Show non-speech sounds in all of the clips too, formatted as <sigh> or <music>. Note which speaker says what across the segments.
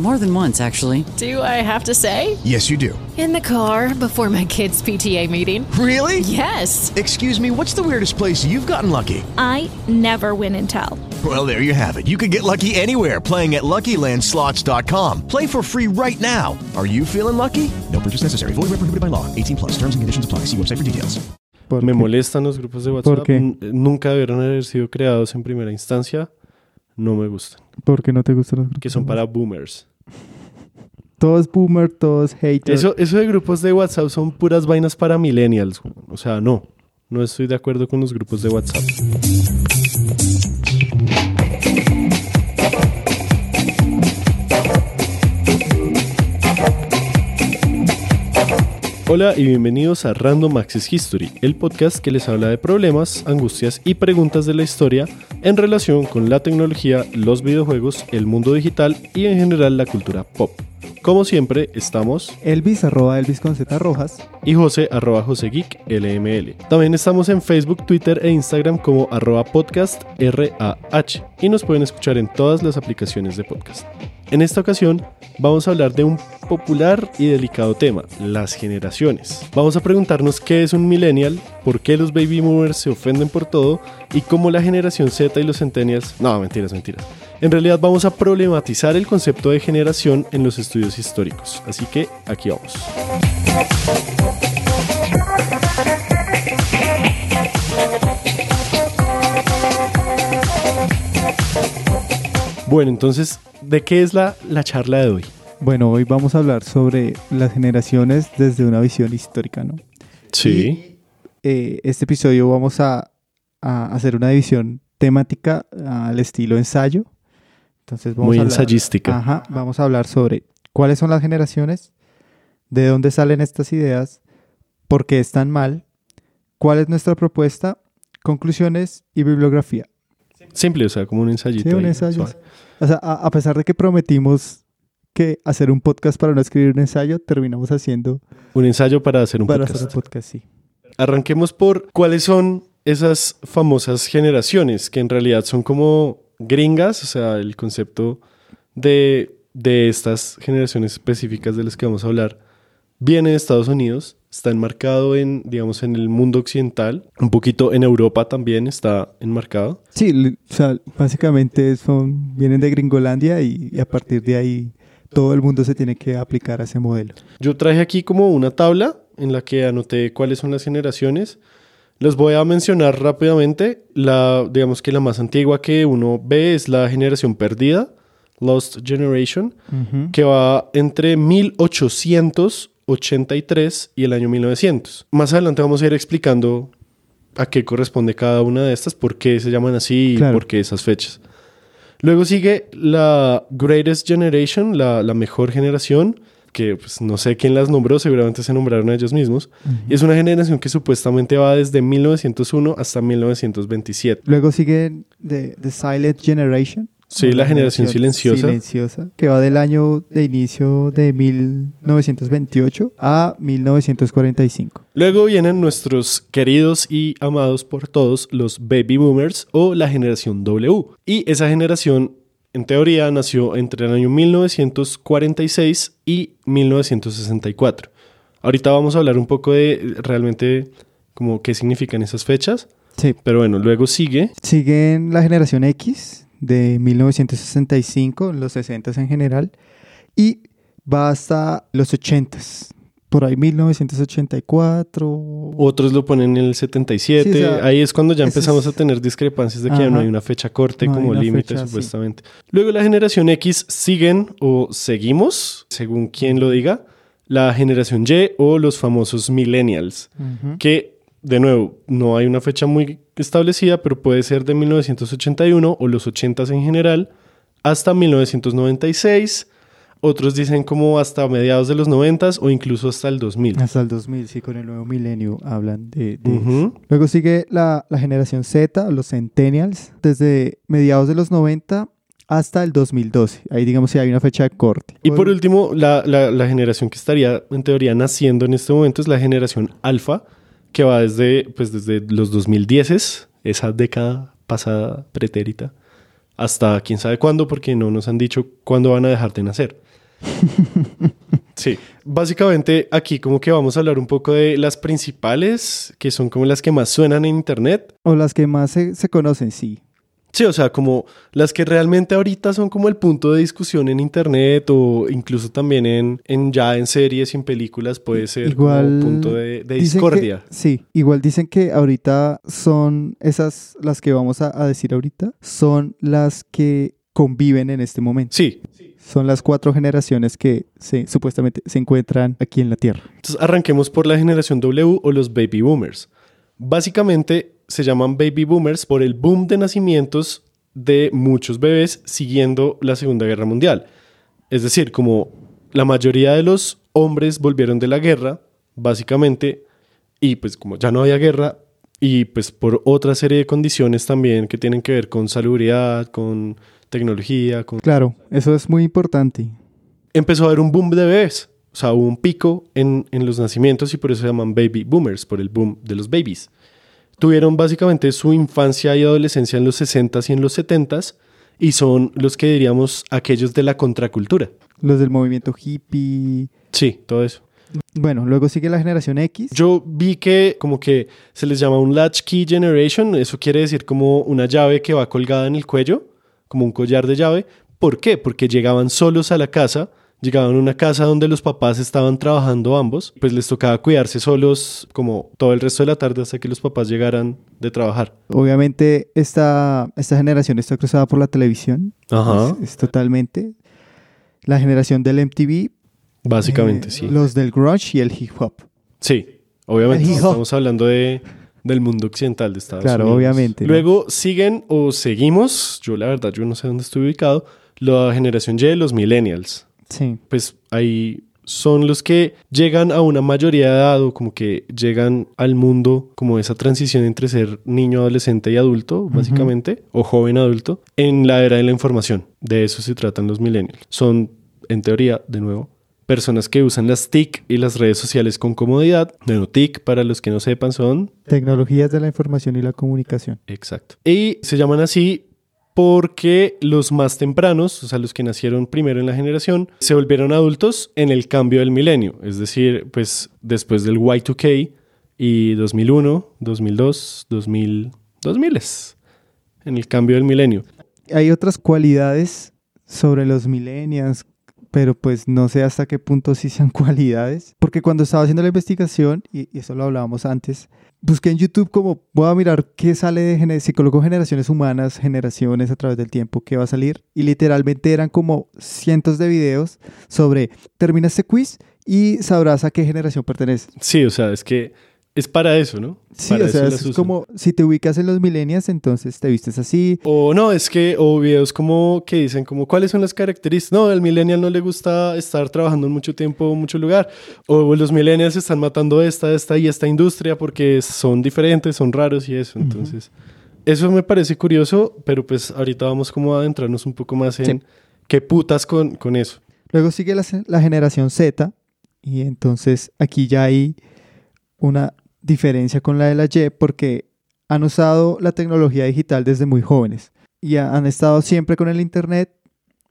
Speaker 1: More than once, actually.
Speaker 2: Do I have to say?
Speaker 3: Yes, you do.
Speaker 2: In the car before my kids' PTA meeting.
Speaker 3: Really?
Speaker 2: Yes.
Speaker 3: Excuse me, what's the weirdest place you've gotten lucky?
Speaker 4: I never win and tell.
Speaker 3: Well, there you have it. You can get lucky anywhere playing at LuckyLandSlots.com. Play for free right now. Are you feeling lucky? No purchase necessary. Void where prohibited by law. 18 plus. Terms and conditions apply. See website for details.
Speaker 5: ¿Por
Speaker 6: Me molestan los grupos de WhatsApp.
Speaker 5: ¿Por qué?
Speaker 6: N- Nunca debieron haber sido creados en primera instancia. No me gustan.
Speaker 5: ¿Por qué no te gustan los grupos?
Speaker 6: Que son para boomers.
Speaker 5: Todo es boomer, todo es hater.
Speaker 6: Eso, eso de grupos de WhatsApp son puras vainas para millennials. O sea, no. No estoy de acuerdo con los grupos de WhatsApp. Hola y bienvenidos a Random Access History, el podcast que les habla de problemas, angustias y preguntas de la historia en relación con la tecnología, los videojuegos, el mundo digital y en general la cultura pop. Como siempre, estamos
Speaker 5: Elvis, arroba Elvis con Z rojas.
Speaker 6: y José arroba José Geek LML. También estamos en Facebook, Twitter e Instagram como arroba podcast RAH y nos pueden escuchar en todas las aplicaciones de podcast. En esta ocasión vamos a hablar de un popular y delicado tema, las generaciones. Vamos a preguntarnos qué es un millennial, por qué los baby boomers se ofenden por todo y cómo la generación Z y los centennials... No, mentiras, mentiras. En realidad vamos a problematizar el concepto de generación en los estudios históricos. Así que aquí vamos. Bueno, entonces, ¿de qué es la, la charla de hoy?
Speaker 5: Bueno, hoy vamos a hablar sobre las generaciones desde una visión histórica, ¿no?
Speaker 6: Sí.
Speaker 5: Eh, este episodio vamos a, a hacer una división temática al estilo ensayo. Entonces vamos
Speaker 6: Muy
Speaker 5: a hablar-
Speaker 6: ensayística.
Speaker 5: Ajá, vamos a hablar sobre cuáles son las generaciones, de dónde salen estas ideas, por qué están mal, cuál es nuestra propuesta, conclusiones y bibliografía.
Speaker 6: Simple, o sea, como un ensayito.
Speaker 5: Sí, un
Speaker 6: ahí,
Speaker 5: ensayo.
Speaker 6: suave.
Speaker 5: O sea, a, a pesar de que prometimos que hacer un podcast para no escribir un ensayo, terminamos haciendo
Speaker 6: Un ensayo para hacer un
Speaker 5: para
Speaker 6: podcast.
Speaker 5: hacer un podcast, sí.
Speaker 6: Arranquemos por cuáles son esas famosas generaciones que en realidad son como gringas, o sea, el concepto de, de estas generaciones específicas de las que vamos a hablar viene de Estados Unidos, está enmarcado en, digamos, en el mundo occidental, un poquito en Europa también está enmarcado.
Speaker 5: Sí, o sea, básicamente son, vienen de Gringolandia y, y a partir de ahí todo el mundo se tiene que aplicar a ese modelo.
Speaker 6: Yo traje aquí como una tabla en la que anoté cuáles son las generaciones. Les voy a mencionar rápidamente. La, digamos que la más antigua que uno ve es la generación perdida, Lost Generation, que va entre 1883 y el año 1900. Más adelante vamos a ir explicando a qué corresponde cada una de estas, por qué se llaman así y por qué esas fechas. Luego sigue la Greatest Generation, la, la mejor generación, que pues, no sé quién las nombró, seguramente se nombraron a ellos mismos. Y es una generación que supuestamente va desde 1901 hasta 1927.
Speaker 5: Luego sigue The, the Silent Generation.
Speaker 6: Sí, la generación silenciosa.
Speaker 5: Silenciosa, que va del año de inicio de 1928 a 1945.
Speaker 6: Luego vienen nuestros queridos y amados por todos, los Baby Boomers o la generación W. Y esa generación, en teoría, nació entre el año 1946 y 1964. Ahorita vamos a hablar un poco de realmente como qué significan esas fechas.
Speaker 5: Sí.
Speaker 6: Pero bueno, luego sigue.
Speaker 5: Siguen la generación X de 1965, los 60 en general, y va hasta los 80s. Por ahí 1984.
Speaker 6: Otros lo ponen en el 77.
Speaker 5: Sí, o sea,
Speaker 6: ahí es cuando ya empezamos
Speaker 5: es-
Speaker 6: a tener discrepancias de que ya no hay una fecha corte
Speaker 5: No
Speaker 6: como límite,
Speaker 5: sí.
Speaker 6: supuestamente. Luego la generación X siguen o seguimos, según quien lo diga, la generación Y o los famosos millennials, que de nuevo no hay una fecha muy establecida, pero puede ser de 1981 o los 80s en general hasta 1996. Otros dicen como hasta mediados de los 90s o incluso hasta el 2000.
Speaker 5: Hasta el 2000, sí, con el nuevo milenio hablan de... eso. Luego sigue la, la generación Z, los Centennials, desde mediados de los 90 hasta el 2012. Ahí digamos si hay una fecha de corte.
Speaker 6: Y por último, la, la- la generación que estaría en teoría naciendo en este momento es la generación alfa, que va desde, pues, desde los 2010, esa década pasada pretérita, hasta quién sabe cuándo, porque no nos han dicho cuándo van a dejar de nacer. <laughs> Sí, básicamente aquí como que vamos a hablar un poco de las principales, que son como las que más suenan en Internet,
Speaker 5: O las que más se, se conocen, sí.
Speaker 6: Sí, o sea, como las que realmente ahorita son como el punto de discusión en internet o incluso también en, en ya en series y en películas puede ser
Speaker 5: Igual
Speaker 6: como punto de, discordia.
Speaker 5: que- sí, igual dicen que ahorita son esas, las que vamos a, a decir ahorita, son las que conviven en este momento.
Speaker 6: Sí,
Speaker 5: Son las cuatro generaciones que se, supuestamente se encuentran aquí en la Tierra.
Speaker 6: entonces arranquemos por la generación W o los baby boomers. Básicamente se llaman baby boomers por el boom de nacimientos de muchos bebés siguiendo la Segunda Guerra Mundial. Es decir, como la mayoría de los hombres volvieron de la guerra, básicamente, y pues como ya no había guerra, y pues por otra serie de condiciones también que tienen que ver con salubridad, con tecnología, con...
Speaker 5: Claro, eso es muy importante.
Speaker 6: Empezó a haber un boom de bebés, o sea, hubo un pico en, en los nacimientos y por eso se llaman baby boomers, por el boom de los babies. Tuvieron básicamente su infancia y adolescencia en los 60s y en los 70s y son los que diríamos aquellos de la contracultura.
Speaker 5: Los del movimiento hippie.
Speaker 6: Sí, todo eso.
Speaker 5: Bueno, luego sigue la generación X.
Speaker 6: Yo vi que como que se les llama un latchkey generation, eso quiere decir como una llave que va colgada en el cuello, como un collar de llave. ¿Por qué? Porque llegaban solos a la casa, llegaban a una casa donde los papás estaban trabajando ambos, pues les tocaba cuidarse solos como todo el resto de la tarde hasta que los papás llegaran de trabajar.
Speaker 5: Obviamente esta, esta generación está cruzada por la televisión.
Speaker 6: Ajá.
Speaker 5: Es, es totalmente. La generación del MTV.
Speaker 6: Básicamente,
Speaker 5: eh,
Speaker 6: sí.
Speaker 5: Los del grunge y el hip hop.
Speaker 6: Sí, obviamente estamos hablando de, del mundo occidental de Estados
Speaker 5: Claro,
Speaker 6: Unidos.
Speaker 5: obviamente, ¿no?
Speaker 6: Luego siguen o seguimos, yo la verdad, yo no sé dónde estoy ubicado, la generación Y, los millennials.
Speaker 5: Sí.
Speaker 6: Pues ahí son los que llegan a una mayoría de edad o como que llegan al mundo como esa transición entre ser niño, adolescente y adulto, básicamente, o joven adulto, en la era de la información. De eso se tratan los millennials. Son, en teoría, de nuevo, personas que usan las TIC y las redes sociales con comodidad. Bueno, TIC, para los que no sepan, son
Speaker 5: Tecnologías de la información y la comunicación.
Speaker 6: Exacto. Y se llaman así porque los más tempranos, o sea, los que nacieron primero en la generación, se volvieron adultos en el cambio del milenio, es decir, pues después del Y2K y 2001, 2002, 2000, 2000 en el cambio del milenio.
Speaker 5: Hay otras cualidades sobre los millennials, pero pues no sé hasta qué punto sí sean <laughs> cualidades. Porque cuando estaba haciendo la investigación, y, eso lo hablábamos antes, busqué en YouTube como voy a mirar qué sale de gener- generaciones humanas, generaciones a través del tiempo, qué va a salir. Y literalmente eran como cientos de videos sobre termina este quiz y sabrás a qué generación pertenece.
Speaker 6: Sí, o sea, es que es para eso, ¿no?
Speaker 5: Sí,
Speaker 6: Para
Speaker 5: o sea, es
Speaker 6: usan.
Speaker 5: como si te ubicas en los millennials, entonces te vistes así.
Speaker 6: O no, es que, o videos como que dicen como cuáles son las características. No, al millennial no le gusta estar trabajando en mucho tiempo, en mucho lugar. O los millennials están matando esta, esta y esta industria porque son diferentes, son raros y eso. Entonces, eso me parece curioso, pero pues ahorita vamos como a adentrarnos un poco más en
Speaker 5: Sí.
Speaker 6: qué putas con, con eso.
Speaker 5: Luego sigue la, la generación Z y entonces aquí ya hay una diferencia con la de la Y porque han usado la tecnología digital desde muy jóvenes y ha- han estado siempre con el Internet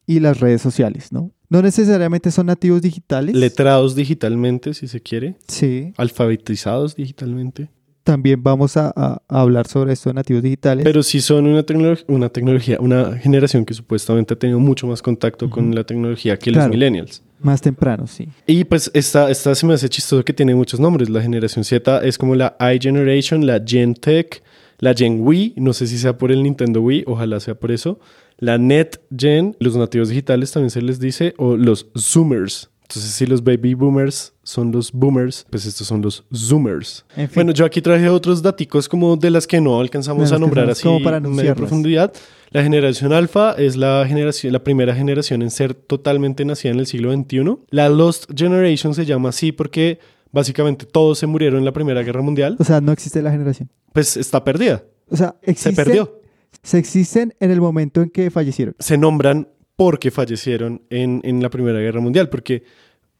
Speaker 5: y las redes sociales, ¿no? No necesariamente son nativos digitales.
Speaker 6: Letrados digitalmente, si se quiere.
Speaker 5: Sí.
Speaker 6: Alfabetizados digitalmente.
Speaker 5: también vamos a, a- a hablar sobre esto de nativos digitales.
Speaker 6: Pero sí son una, una tecnología, una generación que supuestamente ha tenido mucho más contacto con la tecnología que
Speaker 5: Claro.
Speaker 6: los millennials.
Speaker 5: Más temprano, sí.
Speaker 6: Y pues esta, esta se me hace chistoso que tiene muchos nombres. La generación Z es como la iGeneration, la Gen Tech, la Gen Wii, no sé si sea por el Nintendo Wii, ojalá sea por eso. La Net Gen, los nativos digitales también se les dice, o los Zoomers. Entonces, si los baby boomers son los boomers, pues estos son los zoomers.
Speaker 5: En fin.
Speaker 6: Bueno, yo aquí traje otros daticos como de las que no alcanzamos a nombrar
Speaker 5: no-
Speaker 6: así
Speaker 5: como para
Speaker 6: en profundidad. La generación alfa es la, generación, la primera generación en ser totalmente nacida en el siglo XXI. La Lost Generation se llama así porque básicamente todos se murieron en la Primera Guerra Mundial.
Speaker 5: O sea, no existe la generación.
Speaker 6: Pues está perdida.
Speaker 5: O sea,
Speaker 6: Se
Speaker 5: existen,
Speaker 6: perdió.
Speaker 5: Se existen en el momento en que fallecieron.
Speaker 6: Se nombran porque fallecieron en, en la Primera Guerra Mundial, porque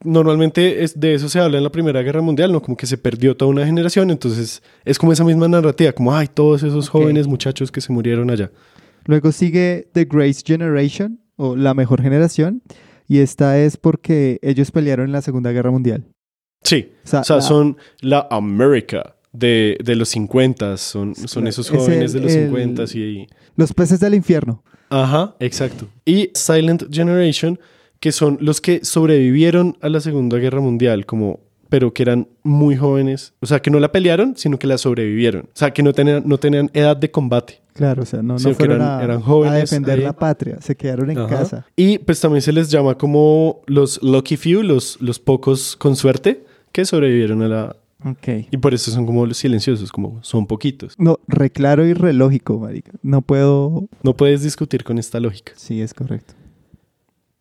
Speaker 6: normalmente es, de eso se habla en la Primera Guerra Mundial, ¿no? Como que se perdió toda una generación, entonces es como esa misma narrativa, como, ay, todos esos
Speaker 5: Ok.
Speaker 6: jóvenes muchachos que se murieron allá.
Speaker 5: Luego sigue The Grace Generation, o la mejor generación, y esta es porque ellos pelearon en la Segunda Guerra Mundial.
Speaker 6: Sí,
Speaker 5: O sea,
Speaker 6: o sea,
Speaker 5: la-
Speaker 6: son la America de, de los 50, son, son esos
Speaker 5: Es
Speaker 6: jóvenes
Speaker 5: el-
Speaker 6: de los
Speaker 5: el-
Speaker 6: 50 y...
Speaker 5: Los peces del infierno.
Speaker 6: Ajá, exacto. Y Silent Generation, que son los que sobrevivieron a la Segunda Guerra Mundial, como pero que eran muy jóvenes, o sea, que no la pelearon, sino que la sobrevivieron, o sea, que no tenían, no tenían edad de combate.
Speaker 5: Claro, o sea, no, no fueron
Speaker 6: eran-
Speaker 5: a,
Speaker 6: eran jóvenes
Speaker 5: a defender
Speaker 6: ahí.
Speaker 5: la patria, se quedaron en
Speaker 6: Ajá.
Speaker 5: casa.
Speaker 6: Y pues también se les llama como los lucky few, los, los pocos con suerte que sobrevivieron a la...
Speaker 5: Ok.
Speaker 6: Y por eso son como los silenciosos, como son poquitos.
Speaker 5: No, re claro y re lógico, marica. No puedo...
Speaker 6: No puedes discutir con esta lógica.
Speaker 5: Sí, es correcto.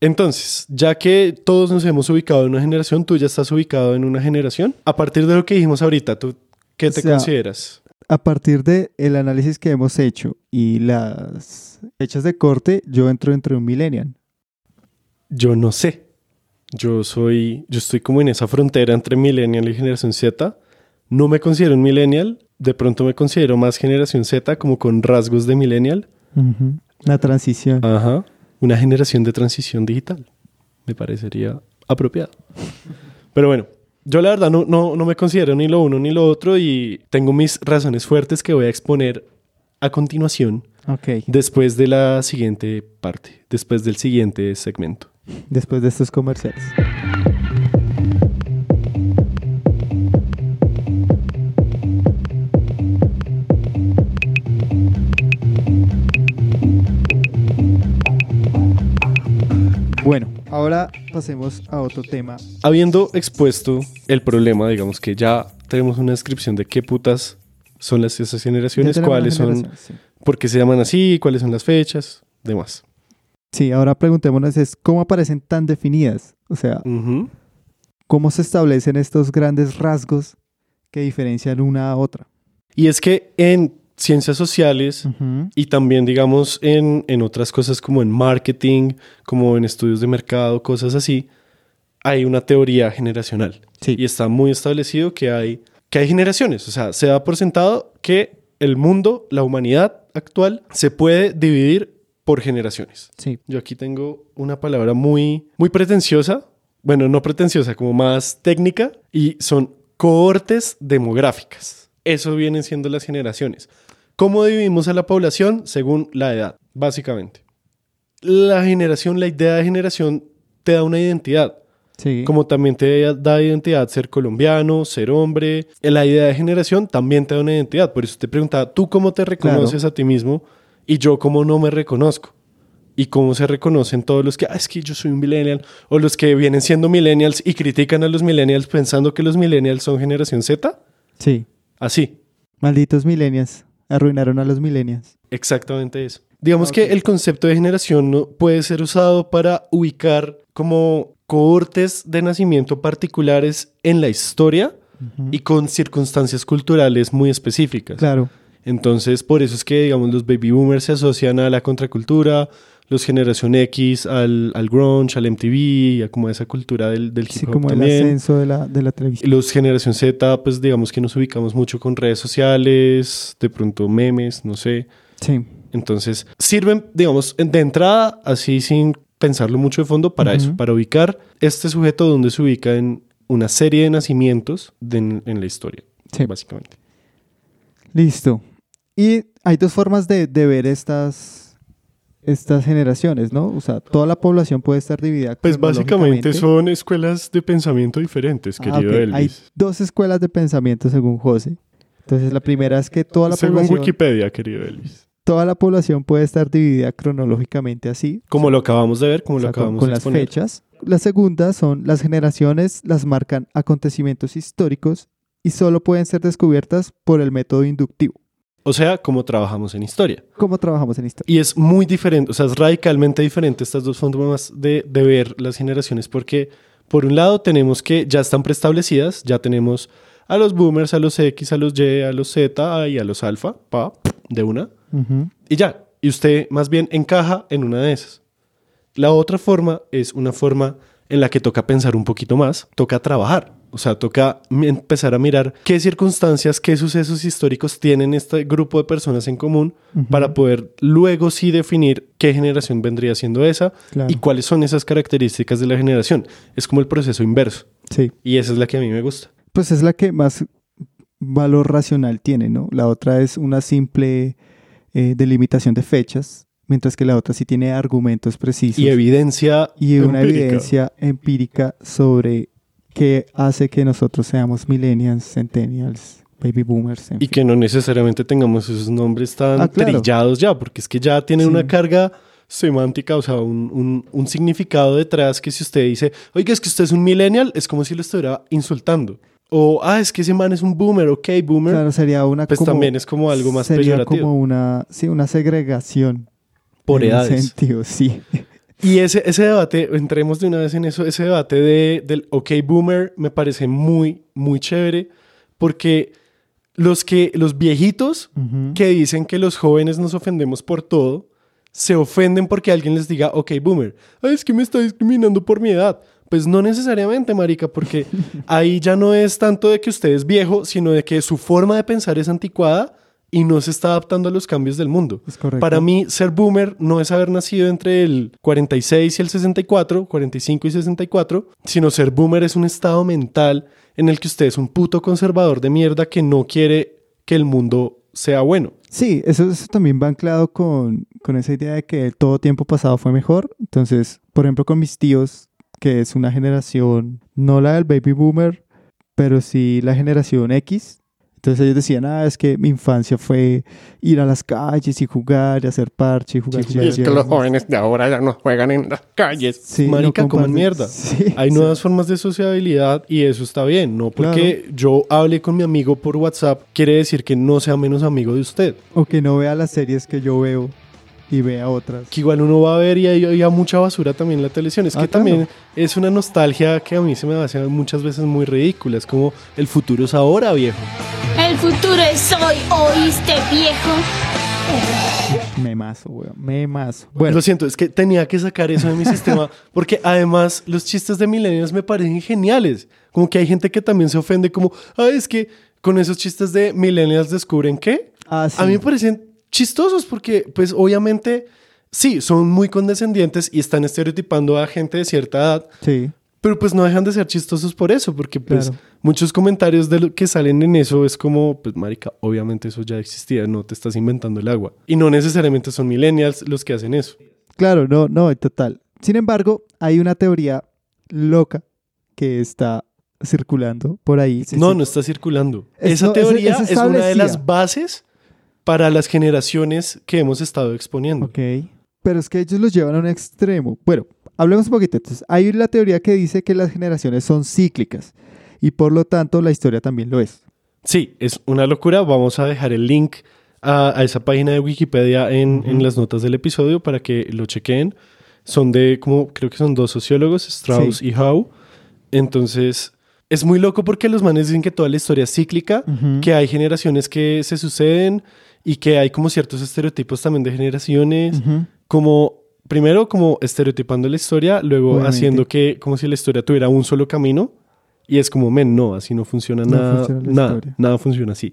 Speaker 6: Entonces, ya que todos nos hemos ubicado en una generación, tú ya estás ubicado en una generación. A partir de lo que dijimos ahorita, ¿tú qué te
Speaker 5: O sea,
Speaker 6: consideras?
Speaker 5: A partir del el análisis que hemos hecho y las fechas de corte, yo entro entre un millennial.
Speaker 6: Yo no sé. Yo soy, yo estoy como en esa frontera entre millennial y generación Z. No me considero un millennial. De pronto me considero más generación Z, como con rasgos de millennial.
Speaker 5: Ujú. La transición.
Speaker 6: Ajá. Una generación de transición digital. Me parecería apropiado. Pero bueno, yo la verdad no, no, no me considero ni lo uno ni lo otro y tengo mis razones fuertes que voy a exponer a continuación
Speaker 5: Ok.
Speaker 6: después de la siguiente parte, después del siguiente segmento.
Speaker 5: Después de estos comerciales. Bueno, ahora pasemos a otro tema.
Speaker 6: Habiendo expuesto el problema, digamos que ya tenemos una descripción de qué putas son las esas generaciones, cuáles son,
Speaker 5: sí.
Speaker 6: por qué se llaman así, cuáles son las fechas, demás.
Speaker 5: Sí, ahora preguntémonos es cómo aparecen tan definidas. O sea,
Speaker 6: Ujú.
Speaker 5: cómo se establecen estos grandes rasgos que diferencian una a otra.
Speaker 6: Y es que en ciencias sociales
Speaker 5: Ujú.
Speaker 6: y también, digamos, en, en otras cosas como en marketing, como en estudios de mercado, cosas así, hay una teoría generacional.
Speaker 5: Sí.
Speaker 6: Y está muy establecido que hay, que hay generaciones. O sea, se da por sentado que el mundo, la humanidad actual, se puede dividir por generaciones.
Speaker 5: Sí.
Speaker 6: Yo aquí tengo una palabra muy, muy pretenciosa. Bueno, no pretenciosa, como más técnica. Y son cohortes demográficas. Eso vienen siendo las generaciones. ¿Cómo dividimos a la población? Según la edad, básicamente. La generación, la idea de generación te da una identidad.
Speaker 5: Sí.
Speaker 6: Como también te da identidad ser colombiano, ser hombre. La idea de generación también te da una identidad. Por eso te preguntaba, ¿tú cómo te reconoces a ti mismo? Y yo cómo no me reconozco. Y cómo se reconocen todos los que, ah, es que yo soy un millennial. O los que vienen siendo millennials y critican a los millennials pensando que los millennials son generación Z.
Speaker 5: Sí.
Speaker 6: Así.
Speaker 5: Malditos millennials. Arruinaron a los millennials.
Speaker 6: Exactamente eso. Digamos que el concepto de generación no puede ser usado para ubicar como cohortes de nacimiento particulares en la historia y con circunstancias culturales muy específicas.
Speaker 5: Claro.
Speaker 6: Entonces, por eso es que, digamos, los baby boomers se asocian a la contracultura, los generación X al, al grunge, al MTV, a como esa cultura del, del hip
Speaker 5: Sí,
Speaker 6: hop
Speaker 5: como el ascenso de la, de la televisión.
Speaker 6: Los generación Z, pues digamos que nos ubicamos mucho con redes sociales, de pronto memes, no sé.
Speaker 5: Sí.
Speaker 6: Entonces, sirven, digamos, de entrada, así sin pensarlo mucho de fondo, para eso, para ubicar este sujeto donde se ubica en una serie de nacimientos de- en, en la historia,
Speaker 5: Sí.
Speaker 6: básicamente.
Speaker 5: Listo. Y hay dos formas de, de ver estas, estas generaciones, ¿no? O sea, toda la población puede estar dividida.
Speaker 6: Pues básicamente son escuelas de pensamiento diferentes,
Speaker 5: Ah,
Speaker 6: querido
Speaker 5: ok.
Speaker 6: Elvis.
Speaker 5: Hay dos escuelas de pensamiento según José. Entonces, la primera es que toda la
Speaker 6: Según
Speaker 5: población,
Speaker 6: Wikipedia, querido Elvis.
Speaker 5: toda la población puede estar dividida cronológicamente así,
Speaker 6: Como lo acabamos de ver, como
Speaker 5: o sea,
Speaker 6: lo
Speaker 5: con,
Speaker 6: acabamos
Speaker 5: con
Speaker 6: de
Speaker 5: las
Speaker 6: exponer.
Speaker 5: fechas. La segunda son las generaciones, las marcan acontecimientos históricos y solo pueden ser descubiertas por el método inductivo.
Speaker 6: O sea, como trabajamos en historia.
Speaker 5: ¿Cómo trabajamos en historia?
Speaker 6: Y es muy diferente, o sea, es radicalmente diferente estas dos formas de, de ver las generaciones, porque por un lado tenemos que ya están preestablecidas, ya tenemos a los boomers, a los X, a los Y, a los Z y a los alfa, pa, de una,
Speaker 5: Ujú.
Speaker 6: y ya. Y usted más bien encaja en una de esas. La otra forma es una forma en la que toca pensar un poquito más, toca trabajar. O sea, toca empezar a mirar qué circunstancias, qué sucesos históricos tienen este grupo de personas en común para poder luego sí definir qué generación vendría siendo esa
Speaker 5: Claro.
Speaker 6: y cuáles son esas características de la generación. Es como el proceso inverso.
Speaker 5: Sí.
Speaker 6: Y esa es la que a mí me gusta.
Speaker 5: Pues es la que más valor racional tiene, ¿no? La otra es una simple eh, delimitación de fechas, mientras que la otra sí tiene argumentos precisos
Speaker 6: Y evidencia
Speaker 5: y una
Speaker 6: empírica.
Speaker 5: evidencia empírica sobre qué hace que nosotros seamos millennials, centennials, baby boomers. en
Speaker 6: Y
Speaker 5: fin.
Speaker 6: que no necesariamente tengamos esos nombres tan
Speaker 5: Ah, claro.
Speaker 6: trillados ya, porque es que ya tienen
Speaker 5: Sí.
Speaker 6: una carga semántica, o sea, un, un- un significado detrás que si usted dice, oiga, es que usted es un millennial, es como si lo estuviera insultando. O, ah, es que ese man es un boomer, ok, boomer.
Speaker 5: Claro, sería una
Speaker 6: pues
Speaker 5: como-
Speaker 6: también es como algo más
Speaker 5: sería
Speaker 6: peyorativo.
Speaker 5: como una, sí, una segregación.
Speaker 6: por
Speaker 5: en un
Speaker 6: edades.
Speaker 5: sentido, <laughs> sí.
Speaker 6: Y ese, ese debate, entremos de una vez en eso, ese debate de, del OK Boomer me parece muy, muy chévere porque los, que, los viejitos que dicen que los jóvenes nos ofendemos por todo, se ofenden porque alguien les diga OK Boomer. Ay, es que me está discriminando por mi edad. Pues no necesariamente, marica, porque <laughs> ahí ya no es tanto de que usted es viejo, sino de que su forma de pensar es anticuada y no se está adaptando a los cambios del mundo.
Speaker 5: Es correcto.
Speaker 6: Para mí, ser boomer no es haber nacido entre el 46 y el 64, 45 y 64, sino ser boomer es un estado mental en el que usted es un puto conservador de mierda que no quiere que el mundo sea bueno.
Speaker 5: Sí, eso, eso también va anclado con, con esa idea de que todo tiempo pasado fue mejor. Entonces, por ejemplo, con mis tíos, que es una generación, no la del baby boomer, pero sí la generación X. Entonces ellos decían, ah, es que mi infancia fue ir a las calles y jugar y hacer parche y jugar.
Speaker 6: Y es que los jóvenes de ahora ya no juegan en las calles.
Speaker 5: Sí, no
Speaker 6: Marica, coman
Speaker 5: comparten-
Speaker 6: mierda.
Speaker 5: Sí,
Speaker 6: Hay
Speaker 5: sí.
Speaker 6: nuevas formas de sociabilidad y eso está bien. No porque yo hable con mi amigo por WhatsApp quiere decir que no sea menos amigo de usted.
Speaker 5: O que no vea las series que yo veo y vea otras.
Speaker 6: que igual uno va a ver y hay, hay mucha basura también en la televisión. Es
Speaker 5: Ah,
Speaker 6: que
Speaker 5: claro.
Speaker 6: también es una nostalgia que a mí se me hace muchas veces muy ridícula. Es como el futuro es ahora, viejo.
Speaker 4: El futuro es hoy, ¿oíste, viejo?
Speaker 5: Memazo, weón. Memazo. Bueno,
Speaker 6: Lo siento, es que tenía que sacar eso de mi <laughs> sistema porque además los chistes de millennials me parecen geniales. Como que hay gente que también se ofende como, ah, es que con esos chistes de millennials descubren qué.
Speaker 5: Ah, sí.
Speaker 6: A mí me parecen chistosos porque pues obviamente sí, son muy condescendientes y están estereotipando a gente de cierta edad,
Speaker 5: sí.
Speaker 6: Pero pues no dejan de ser chistosos por eso, porque pues
Speaker 5: Claro.
Speaker 6: muchos comentarios de lo que salen en eso es como, pues marica, obviamente eso ya existía, no te estás inventando el agua. Y no necesariamente son millennials los que hacen eso.
Speaker 5: Claro, no, no, total. Sin embargo, hay una teoría loca que está circulando por ahí. Sí,
Speaker 6: no,
Speaker 5: sí.
Speaker 6: no está circulando.
Speaker 5: Es-
Speaker 6: Esa teoría
Speaker 5: es
Speaker 6: es, una de las bases para las generaciones que hemos estado exponiendo.
Speaker 5: Ok. Pero es que ellos los llevan a un extremo. Bueno, hablemos un poquito. Entonces, hay la teoría que dice que las generaciones son cíclicas y por lo tanto la historia también lo es.
Speaker 6: Sí, es una locura. Vamos a dejar el link a, a esa página de Wikipedia en, en las notas del episodio para que lo chequen. Son de, como creo que son dos sociólogos, Strauss
Speaker 5: Sí.
Speaker 6: y Howe. Entonces, es muy loco porque los manes dicen que toda la historia es cíclica,
Speaker 5: Ujú.
Speaker 6: que hay generaciones que se suceden y que hay como ciertos estereotipos también de generaciones.
Speaker 5: Ujú.
Speaker 6: Como, primero, como estereotipando la historia, luego
Speaker 5: Obviamente.
Speaker 6: haciendo que, como si la historia tuviera un solo camino. Y es como, men, no, así no funciona
Speaker 5: No
Speaker 6: nada.
Speaker 5: funciona
Speaker 6: nada,
Speaker 5: historia.
Speaker 6: nada funciona así.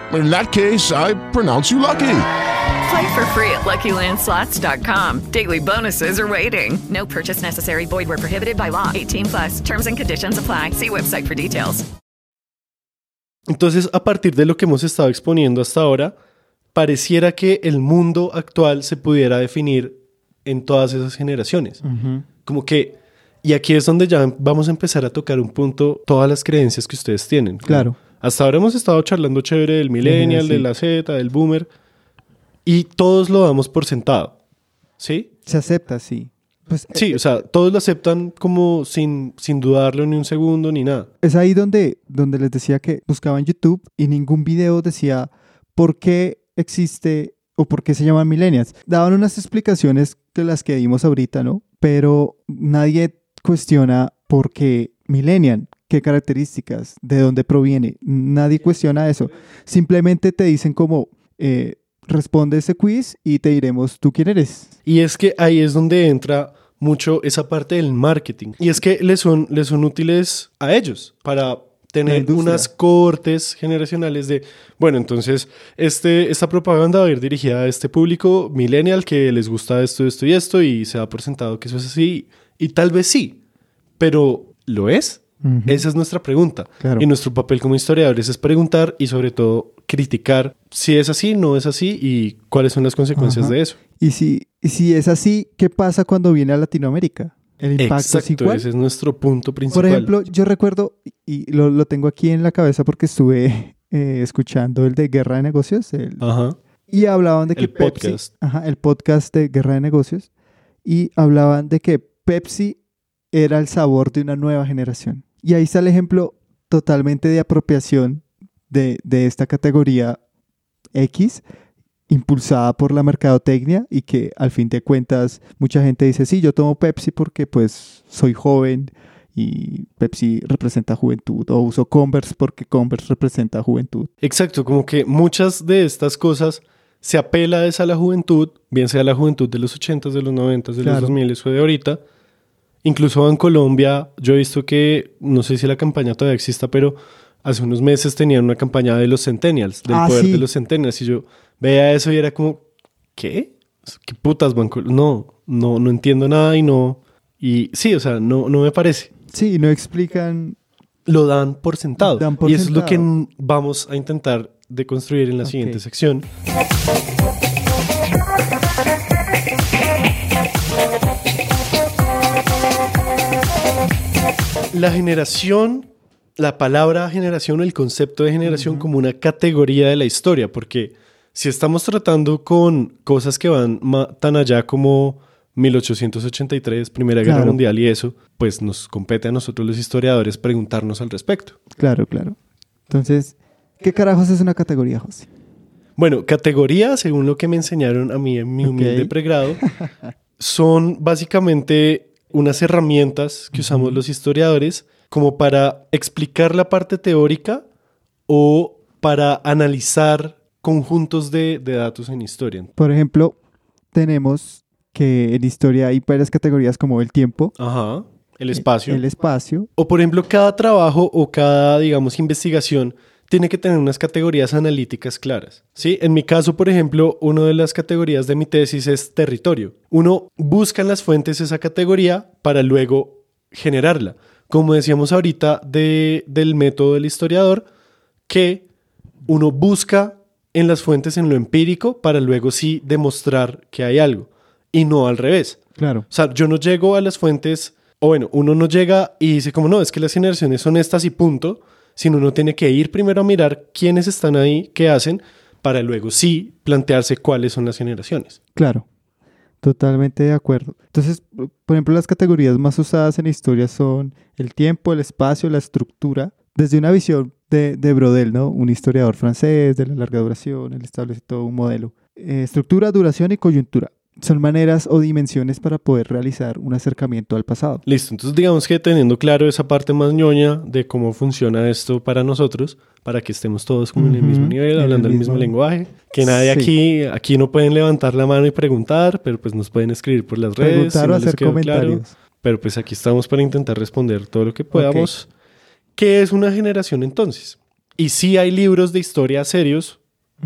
Speaker 7: In that case, I pronounce you lucky.
Speaker 8: Play for free at LuckyLandSlots.com. Daily bonuses are waiting. No purchase necessary. Void where prohibited by law. 18 plus. Terms and conditions apply. See website for details.
Speaker 6: Entonces, a partir de lo que hemos estado exponiendo hasta ahora, pareciera que el mundo actual se pudiera definir en todas esas generaciones. Como que, y aquí es donde ya vamos a empezar a tocar un punto, todas las creencias que ustedes tienen. Como
Speaker 5: Claro.
Speaker 6: Hasta ahora hemos estado charlando chévere del millennial,
Speaker 5: sí.
Speaker 6: de la Z, del boomer, y todos lo damos por sentado. ¿Sí?
Speaker 5: Se acepta, sí. Pues
Speaker 6: Sí, o sea, todos lo aceptan como sin, sin dudarlo ni un segundo ni nada.
Speaker 5: es ahí donde, donde les decía que buscaba en YouTube y ningún video decía por qué existe o por qué se llaman millennials. Daban unas explicaciones que las que dimos ahorita, ¿no? Pero nadie cuestiona por qué millennial, qué características, de dónde proviene. Nadie cuestiona eso. Simplemente te dicen como, eh, responde ese quiz y te diremos tú quién eres.
Speaker 6: Y es que ahí es donde entra mucho esa parte del marketing. Y es que les son, les son útiles a ellos para tener unas cortes generacionales de, bueno, entonces este, esta propaganda va a ir dirigida a este público millennial que les gusta esto, esto y esto y se da por sentado que eso es así. Y tal vez sí, pero ¿lo es? Esa es nuestra pregunta.
Speaker 5: Claro.
Speaker 6: Y nuestro papel como historiadores es preguntar y sobre todo criticar si es así, no es así y cuáles son las consecuencias
Speaker 5: Ajá.
Speaker 6: de eso.
Speaker 5: Y si, si es así, ¿qué pasa cuando viene a Latinoamérica? ¿El impacto es
Speaker 6: Exacto,
Speaker 5: igual?
Speaker 6: ese es nuestro punto principal.
Speaker 5: Por ejemplo, yo recuerdo, y lo, lo tengo aquí en la cabeza porque estuve <laughs> eh, escuchando el de Guerra de Negocios, el-
Speaker 6: Ajá.
Speaker 5: y hablaban de que
Speaker 6: El
Speaker 5: Pepsi,
Speaker 6: podcast.
Speaker 5: ajá, el podcast de Guerra de Negocios, y hablaban de que Pepsi era el sabor de una nueva generación. Y ahí está el ejemplo totalmente de apropiación de, de esta categoría X, impulsada por la mercadotecnia y que al fin de cuentas mucha gente dice, sí, yo tomo Pepsi porque pues soy joven y Pepsi representa juventud, o uso Converse porque Converse representa juventud.
Speaker 6: Exacto, como que muchas de estas cosas se apela es a la juventud, bien sea la juventud de los 80s, de los 90s, de
Speaker 5: Claro.
Speaker 6: los 2000 o de ahorita. Incluso en Colombia, yo he visto que, no sé si la campaña todavía exista, pero hace unos meses tenían una campaña de los centennials, del
Speaker 5: Ah,
Speaker 6: poder
Speaker 5: sí.
Speaker 6: de los centennials, y yo veía eso y era como, ¿qué? ¿Qué putas, banco? No, no, no entiendo nada y no... Y sí, o sea, no, no me parece.
Speaker 5: Sí, no explican
Speaker 6: Lo dan por sentado.
Speaker 5: Dan por
Speaker 6: y eso es lo que
Speaker 5: sentado.
Speaker 6: vamos a intentar deconstruir en la siguiente
Speaker 5: Ok.
Speaker 6: sección. La generación, la palabra generación, el concepto de generación como una categoría de la historia, porque si estamos tratando con cosas que van tan allá como 1883, Primera Guerra
Speaker 5: Claro.
Speaker 6: Mundial y eso, pues nos compete a nosotros los historiadores preguntarnos al respecto.
Speaker 5: Claro, claro. Entonces, ¿qué carajos es una categoría, José?
Speaker 6: Bueno, categoría, según lo que me enseñaron a mí en mi humilde pregrado, son básicamente unas herramientas que usamos los historiadores como para explicar la parte teórica o para analizar conjuntos de, de datos en historia.
Speaker 5: Por ejemplo, tenemos que en historia hay varias categorías como el tiempo,
Speaker 6: Ajá. el espacio.
Speaker 5: El espacio.
Speaker 6: O por ejemplo, cada trabajo o cada, digamos, investigación tiene que tener unas categorías analíticas claras. ¿sí? En mi caso, por ejemplo, una de las categorías de mi tesis es territorio. Uno busca en las fuentes esa categoría para luego generarla. Como decíamos ahorita de, del método del historiador, que uno busca en las fuentes en lo empírico para luego sí demostrar que hay algo y no al revés.
Speaker 5: Claro.
Speaker 6: O sea, yo no llego a las fuentes, o bueno, uno no llega y dice como no, es que las generaciones son estas y punto, sino uno tiene que ir primero a mirar quiénes están ahí, qué hacen, para luego sí plantearse cuáles son las generaciones.
Speaker 5: Claro, totalmente de acuerdo. Entonces, por ejemplo, las categorías más usadas en historia son el tiempo, el espacio, la estructura, desde una visión de, de Brodel, ¿no? Un historiador francés de la larga duración, él establece todo un modelo. Eh, estructura, duración y coyuntura son maneras o dimensiones para poder realizar un acercamiento al pasado.
Speaker 6: Listo, entonces digamos que teniendo claro esa parte más ñoña de cómo funciona esto para nosotros, para que estemos todos como en el mismo nivel, hablando el mismo, lenguaje, que nadie
Speaker 5: Sí.
Speaker 6: aquí, aquí no pueden levantar la mano y preguntar, pero pues nos pueden escribir por las redes.
Speaker 5: Preguntar
Speaker 6: si
Speaker 5: o
Speaker 6: no
Speaker 5: hacer
Speaker 6: quedó claro.
Speaker 5: comentarios.
Speaker 6: pero pues aquí estamos para intentar responder todo lo que podamos. ¿Qué es una generación entonces? Y sí hay libros de historia serios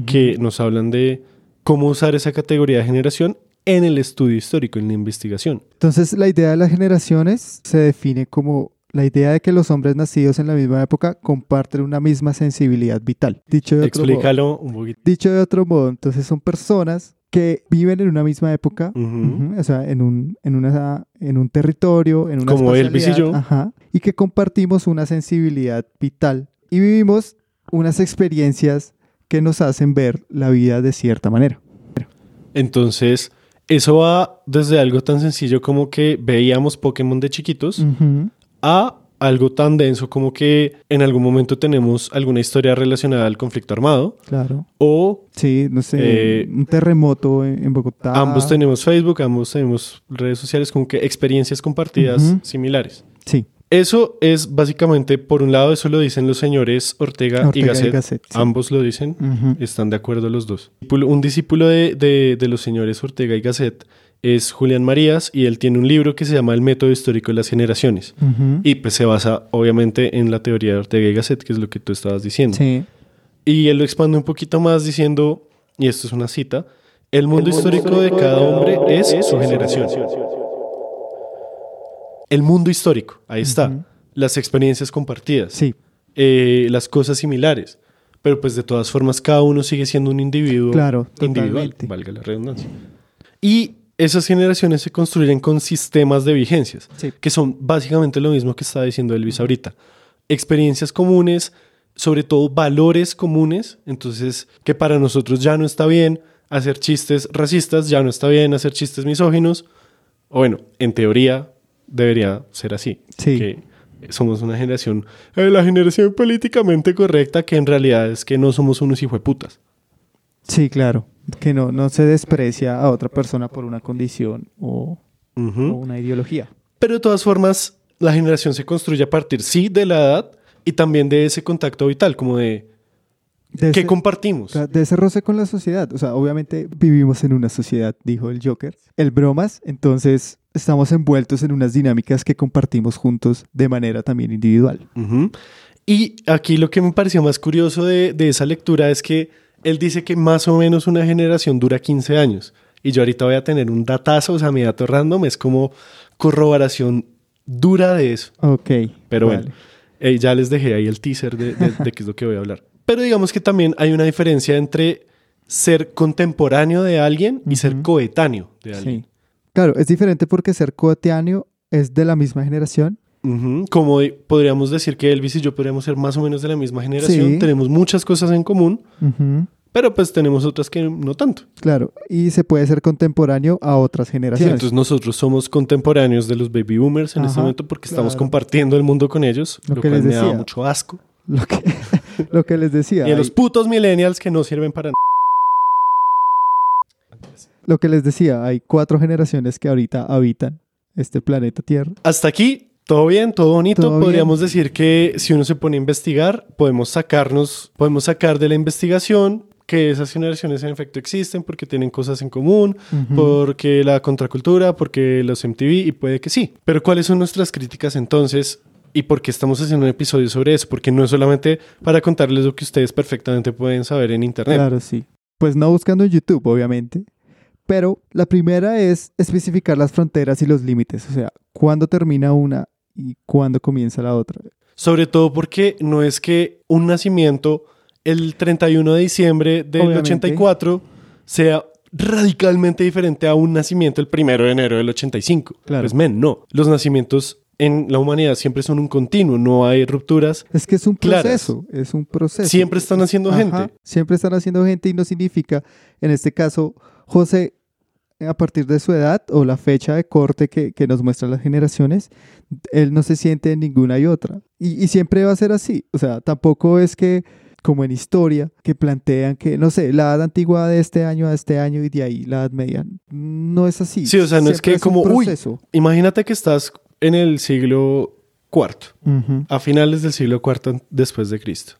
Speaker 6: que nos hablan de cómo usar esa categoría de generación en el estudio histórico, en la investigación.
Speaker 5: Entonces, la idea de las generaciones se define como la idea de que los hombres nacidos en la misma época comparten una misma sensibilidad vital. Dicho de otro modo,
Speaker 6: Explícalo un poquito.
Speaker 5: dicho de otro modo, entonces son personas que viven en una misma época, o sea, en un, en, una, en un territorio, en una
Speaker 6: Como Elvis y yo.
Speaker 5: ajá, y que compartimos una sensibilidad vital y vivimos unas experiencias que nos hacen ver la vida de cierta manera.
Speaker 6: Entonces, eso va desde algo tan sencillo como que veíamos Pokémon de chiquitos a algo tan denso como que en algún momento tenemos alguna historia relacionada al conflicto armado
Speaker 5: Claro.
Speaker 6: o
Speaker 5: Sí, no sé,
Speaker 6: Eh,
Speaker 5: un terremoto en, Bogotá.
Speaker 6: ambos tenemos Facebook, ambos tenemos redes sociales como que experiencias compartidas similares.
Speaker 5: Sí,
Speaker 6: Eso es básicamente, por un lado, eso lo dicen los señores Ortega, y
Speaker 5: Ortega y
Speaker 6: Gasset.
Speaker 5: Gasset, sí.
Speaker 6: Ambos lo dicen. Están de acuerdo los dos. Un discípulo de, de- de los señores Ortega y Gasset es Julián Marías y él tiene un libro que se llama El método histórico de las generaciones. Y pues se basa obviamente en la teoría de Ortega y Gasset, que es lo que tú estabas diciendo.
Speaker 5: sí.
Speaker 6: Y él lo expande un poquito más diciendo, y esto es una cita, el mundo histórico de cada hombre es su generación. El mundo histórico, ahí está. Las experiencias compartidas.
Speaker 5: Sí.
Speaker 6: eh, las cosas similares. Pero pues de todas formas cada uno sigue siendo un individuo
Speaker 5: Claro,
Speaker 6: individual,
Speaker 5: totalmente.
Speaker 6: valga la redundancia. Y esas generaciones se construyen con sistemas de vigencias,
Speaker 5: Sí.
Speaker 6: que son básicamente lo mismo que estaba diciendo Elvis ahorita. Experiencias comunes, sobre todo valores comunes, entonces que para nosotros ya no está bien hacer chistes racistas, ya no está bien hacer chistes misóginos, o bueno, en teoría debería ser así.
Speaker 5: Sí.
Speaker 6: Que somos una generación, eh, la generación políticamente correcta, que en realidad es que no somos unos hijueputas.
Speaker 5: Sí, claro. Que no, no se desprecia a otra persona por una condición o, o una ideología.
Speaker 6: Pero de todas formas, la generación se construye a partir, sí, de la edad y también de ese contacto vital, como de
Speaker 5: De
Speaker 6: qué
Speaker 5: ese-
Speaker 6: compartimos.
Speaker 5: De ese roce con la sociedad. O sea, obviamente vivimos en una sociedad, dijo el Joker. El bromas, entonces estamos envueltos en unas dinámicas que compartimos juntos de manera también individual.
Speaker 6: Ujú. Y aquí lo que me pareció más curioso de, de esa lectura es que él dice que más o menos una generación dura 15 años. Y yo ahorita voy a tener un datazo, o sea, mi dato random es como corroboración dura de eso.
Speaker 5: Ok.
Speaker 6: Pero
Speaker 5: vale.
Speaker 6: bueno, eh, ya les dejé ahí el teaser de, de- de qué es lo que voy a hablar. Pero digamos que también hay una diferencia entre ser contemporáneo de alguien y ser coetáneo de alguien.
Speaker 5: Sí. Claro, es diferente porque ser coetáneo es de la misma generación.
Speaker 6: Como podríamos decir que Elvis y yo podríamos ser más o menos de la misma generación.
Speaker 5: Sí.
Speaker 6: Tenemos muchas cosas en común, pero pues tenemos otras que no tanto.
Speaker 5: Claro, y se puede ser contemporáneo a otras
Speaker 6: Sí,
Speaker 5: generaciones.
Speaker 6: entonces nosotros somos contemporáneos de los baby boomers en este
Speaker 5: Ajá,
Speaker 6: momento porque estamos compartiendo el mundo con ellos,
Speaker 5: Lo
Speaker 6: lo,
Speaker 5: que
Speaker 6: cual
Speaker 5: les
Speaker 6: me da mucho asco.
Speaker 5: Lo, que, <laughs> lo que les decía.
Speaker 6: Y a los putos millennials que no sirven para nada.
Speaker 5: lo que les decía, hay cuatro generaciones que ahorita habitan este planeta Tierra.
Speaker 6: Hasta aquí, todo bien, todo bonito.
Speaker 5: Todo
Speaker 6: Podríamos decir que si uno se pone a investigar, podemos sacarnos, podemos sacar de la investigación que esas generaciones en efecto existen porque tienen cosas en común, porque la contracultura, porque los MTV y puede que sí. Pero ¿cuáles son nuestras críticas entonces? ¿Y por qué estamos haciendo un episodio sobre eso? Porque no es solamente para contarles lo que ustedes perfectamente pueden saber en Internet.
Speaker 5: Claro, sí. Pues no buscando en YouTube, obviamente. Pero la primera es especificar las fronteras y los límites. O sea, cuándo termina una y cuándo comienza la otra.
Speaker 6: Sobre todo porque no es que un nacimiento el 31 de diciembre del
Speaker 5: Obviamente.
Speaker 6: 84 sea radicalmente diferente a un nacimiento el 1 de enero del 85.
Speaker 5: Claro.
Speaker 6: Pues men, no. Los nacimientos en la humanidad siempre son un continuo, no hay rupturas.
Speaker 5: Es que es un
Speaker 6: Claras.
Speaker 5: proceso, es un proceso.
Speaker 6: Siempre están haciendo
Speaker 5: Ajá,
Speaker 6: gente.
Speaker 5: Siempre están haciendo gente y no significa, en este caso, José, a partir de su edad o la fecha de corte que, que nos muestran las generaciones, él no se siente en ninguna y otra. Y, y siempre va a ser así. O sea, tampoco es que, como en historia, que plantean que, no sé, la edad antigua de este año a este año y de ahí la edad media. No es así.
Speaker 6: Sí, o sea, no es que como,
Speaker 5: un
Speaker 6: uy, imagínate que estás en el siglo IV, a finales del siglo IV después de Cristo.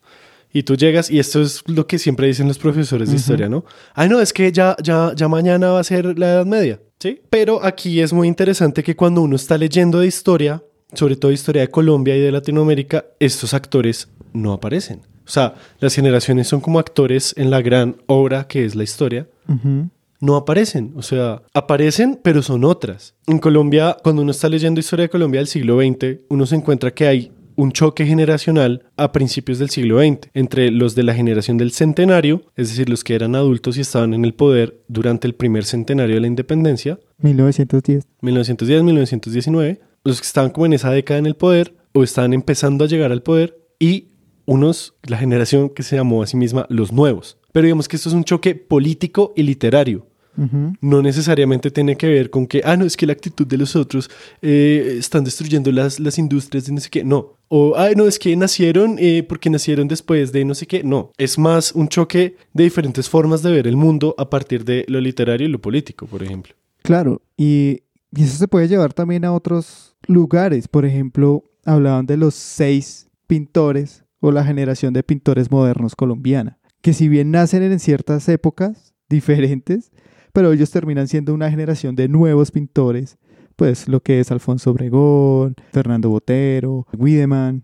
Speaker 6: Y tú llegas, y esto es lo que siempre dicen los profesores de historia, ¿no? Ay, no, es que ya, ya, ya mañana va a ser la Edad Media, ¿sí? Pero aquí es muy interesante que cuando uno está leyendo de historia, sobre todo historia de Colombia y de Latinoamérica, estos actores no aparecen. O sea, las generaciones son como actores en la gran obra que es la historia,
Speaker 5: Ujú.
Speaker 6: No aparecen. O sea, aparecen, pero son otras. En Colombia, cuando uno está leyendo historia de Colombia del siglo XX, uno se encuentra que hay un choque generacional a principios del siglo XX entre los de la generación del centenario, es decir, los que eran adultos y estaban en el poder durante el primer centenario de la independencia,
Speaker 5: 1910.
Speaker 6: 1910-1919, los que estaban como en esa década en el poder o estaban empezando a llegar al poder y unos, la generación que se llamó a sí misma los nuevos. Pero digamos que esto es un choque político y literario. No necesariamente tiene que ver con que, ah, no, es que la actitud de los otros eh, están destruyendo las, las industrias de no sé qué. No. O, ah, no, es que nacieron eh, porque nacieron después de no sé qué. No. Es más un choque de diferentes formas de ver el mundo a partir de lo literario y lo político, por ejemplo.
Speaker 5: Claro, y, y eso se puede llevar también a otros lugares. Por ejemplo, hablaban de los seis pintores o la generación de pintores modernos colombiana, que si bien nacen en ciertas épocas <laughs> diferentes, pero ellos terminan siendo una generación de nuevos pintores, pues lo que es Alfonso Obregón, Fernando Botero, Wiedemann.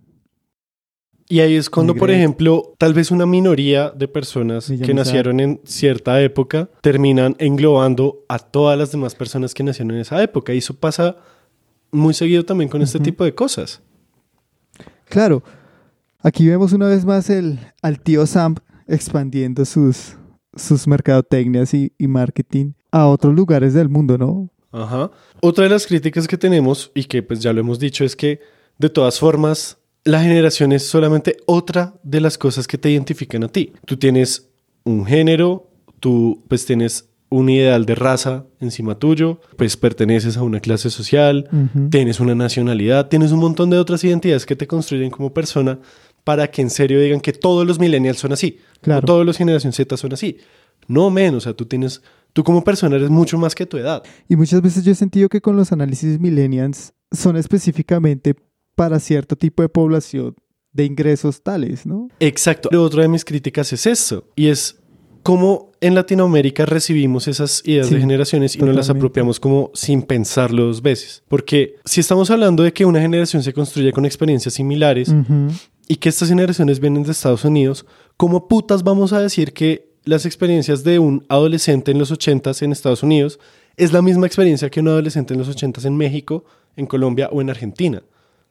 Speaker 6: Y ahí es cuando, por ejemplo, tal vez una minoría de personas que nacieron en cierta época terminan englobando a todas las demás personas que nacieron en esa época. Y eso pasa muy seguido también con este tipo de cosas.
Speaker 5: Claro, aquí vemos una vez más el, al tío Sam expandiendo sus, sus mercadotecnias y, y marketing a otros lugares del mundo, ¿no?
Speaker 6: Ajá. Otra de las críticas que tenemos, y que pues ya lo hemos dicho, es que de todas formas, la generación es solamente otra de las cosas que te identifican a ti. Tú tienes un género, tú pues tienes un ideal de raza encima tuyo, pues perteneces a una clase social, tienes una nacionalidad, tienes un montón de otras identidades que te construyen como persona para que en serio digan que todos los millennials son así,
Speaker 5: Claro.
Speaker 6: todos los generación Z son así. No menos, o sea, tú tienes, tú como persona eres mucho más que tu edad.
Speaker 5: Y muchas veces yo he sentido que con los análisis millennials son específicamente para cierto tipo de población de ingresos tales, ¿no?
Speaker 6: Exacto. Lo otro de mis críticas es eso, y es cómo en Latinoamérica recibimos esas ideas
Speaker 5: Sí,
Speaker 6: de generaciones y nos las
Speaker 5: totalmente.
Speaker 6: apropiamos como sin pensarlo dos veces. Porque si estamos hablando de que una generación se construye con experiencias similares y que estas generaciones vienen de Estados Unidos, ¿cómo putas vamos a decir que las experiencias de un adolescente en los 80s en Estados Unidos es la misma experiencia que un adolescente en los 80s en México, en Colombia o en Argentina?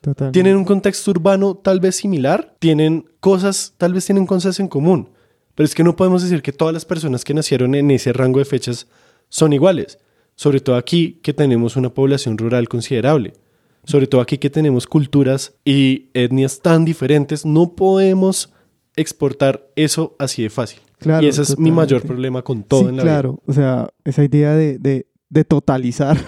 Speaker 5: Totalmente.
Speaker 6: Tienen un contexto urbano tal vez similar, tienen cosas, tal vez tienen cosas en común, pero es que no podemos decir que todas las personas que nacieron en ese rango de fechas son iguales, sobre todo aquí que tenemos una población rural considerable, sobre todo aquí que tenemos culturas y etnias tan diferentes, no podemos exportar eso así de fácil.
Speaker 5: Claro,
Speaker 6: y ese es mi mayor problema con todo
Speaker 5: Sí,
Speaker 6: en la
Speaker 5: claro. O sea, esa idea de, de, de totalizar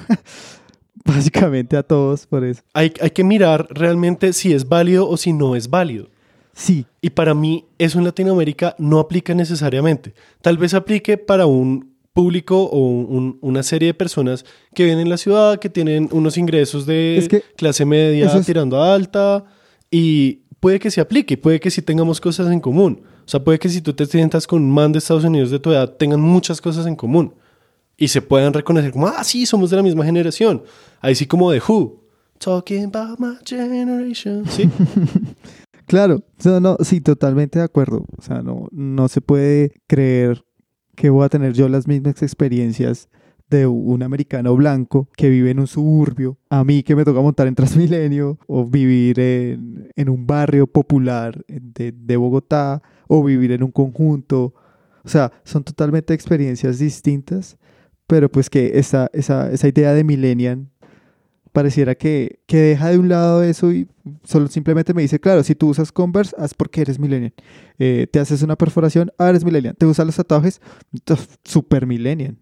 Speaker 5: <laughs> básicamente a todos por eso.
Speaker 6: Hay, hay que mirar realmente si es válido o si no es válido.
Speaker 5: Sí,
Speaker 6: Y para mí eso en Latinoamérica no aplica necesariamente. Tal vez aplique para un público o un- una serie de personas que viven en la ciudad, que tienen unos ingresos de
Speaker 5: Es que
Speaker 6: clase media
Speaker 5: es-
Speaker 6: tirando a alta y puede que se aplique, puede que sí tengamos cosas en común. O sea, puede que si tú te sientas con un man de Estados Unidos de tu edad, tengan muchas cosas en común y se puedan reconocer como, ah, sí, somos de la misma generación. Ahí sí como de Who. Talking about my generation. Sí. <laughs>
Speaker 5: Claro, no, no, sí, totalmente de acuerdo. O sea, no, no se puede creer que voy a tener yo las mismas experiencias de un americano blanco que vive en un suburbio, a mí que me toca montar en Transmilenio, o vivir en, en un barrio popular de, de Bogotá, o vivir en un conjunto. O sea, son totalmente experiencias distintas, pero pues que esa, esa, esa idea de millennial pareciera que, que deja de un lado eso y solo simplemente me dice, claro, si tú usas Converse, haz porque eres millennial. Eh, te haces una perforación, ah, eres millennial. Te usas los tatuajes, super millennial.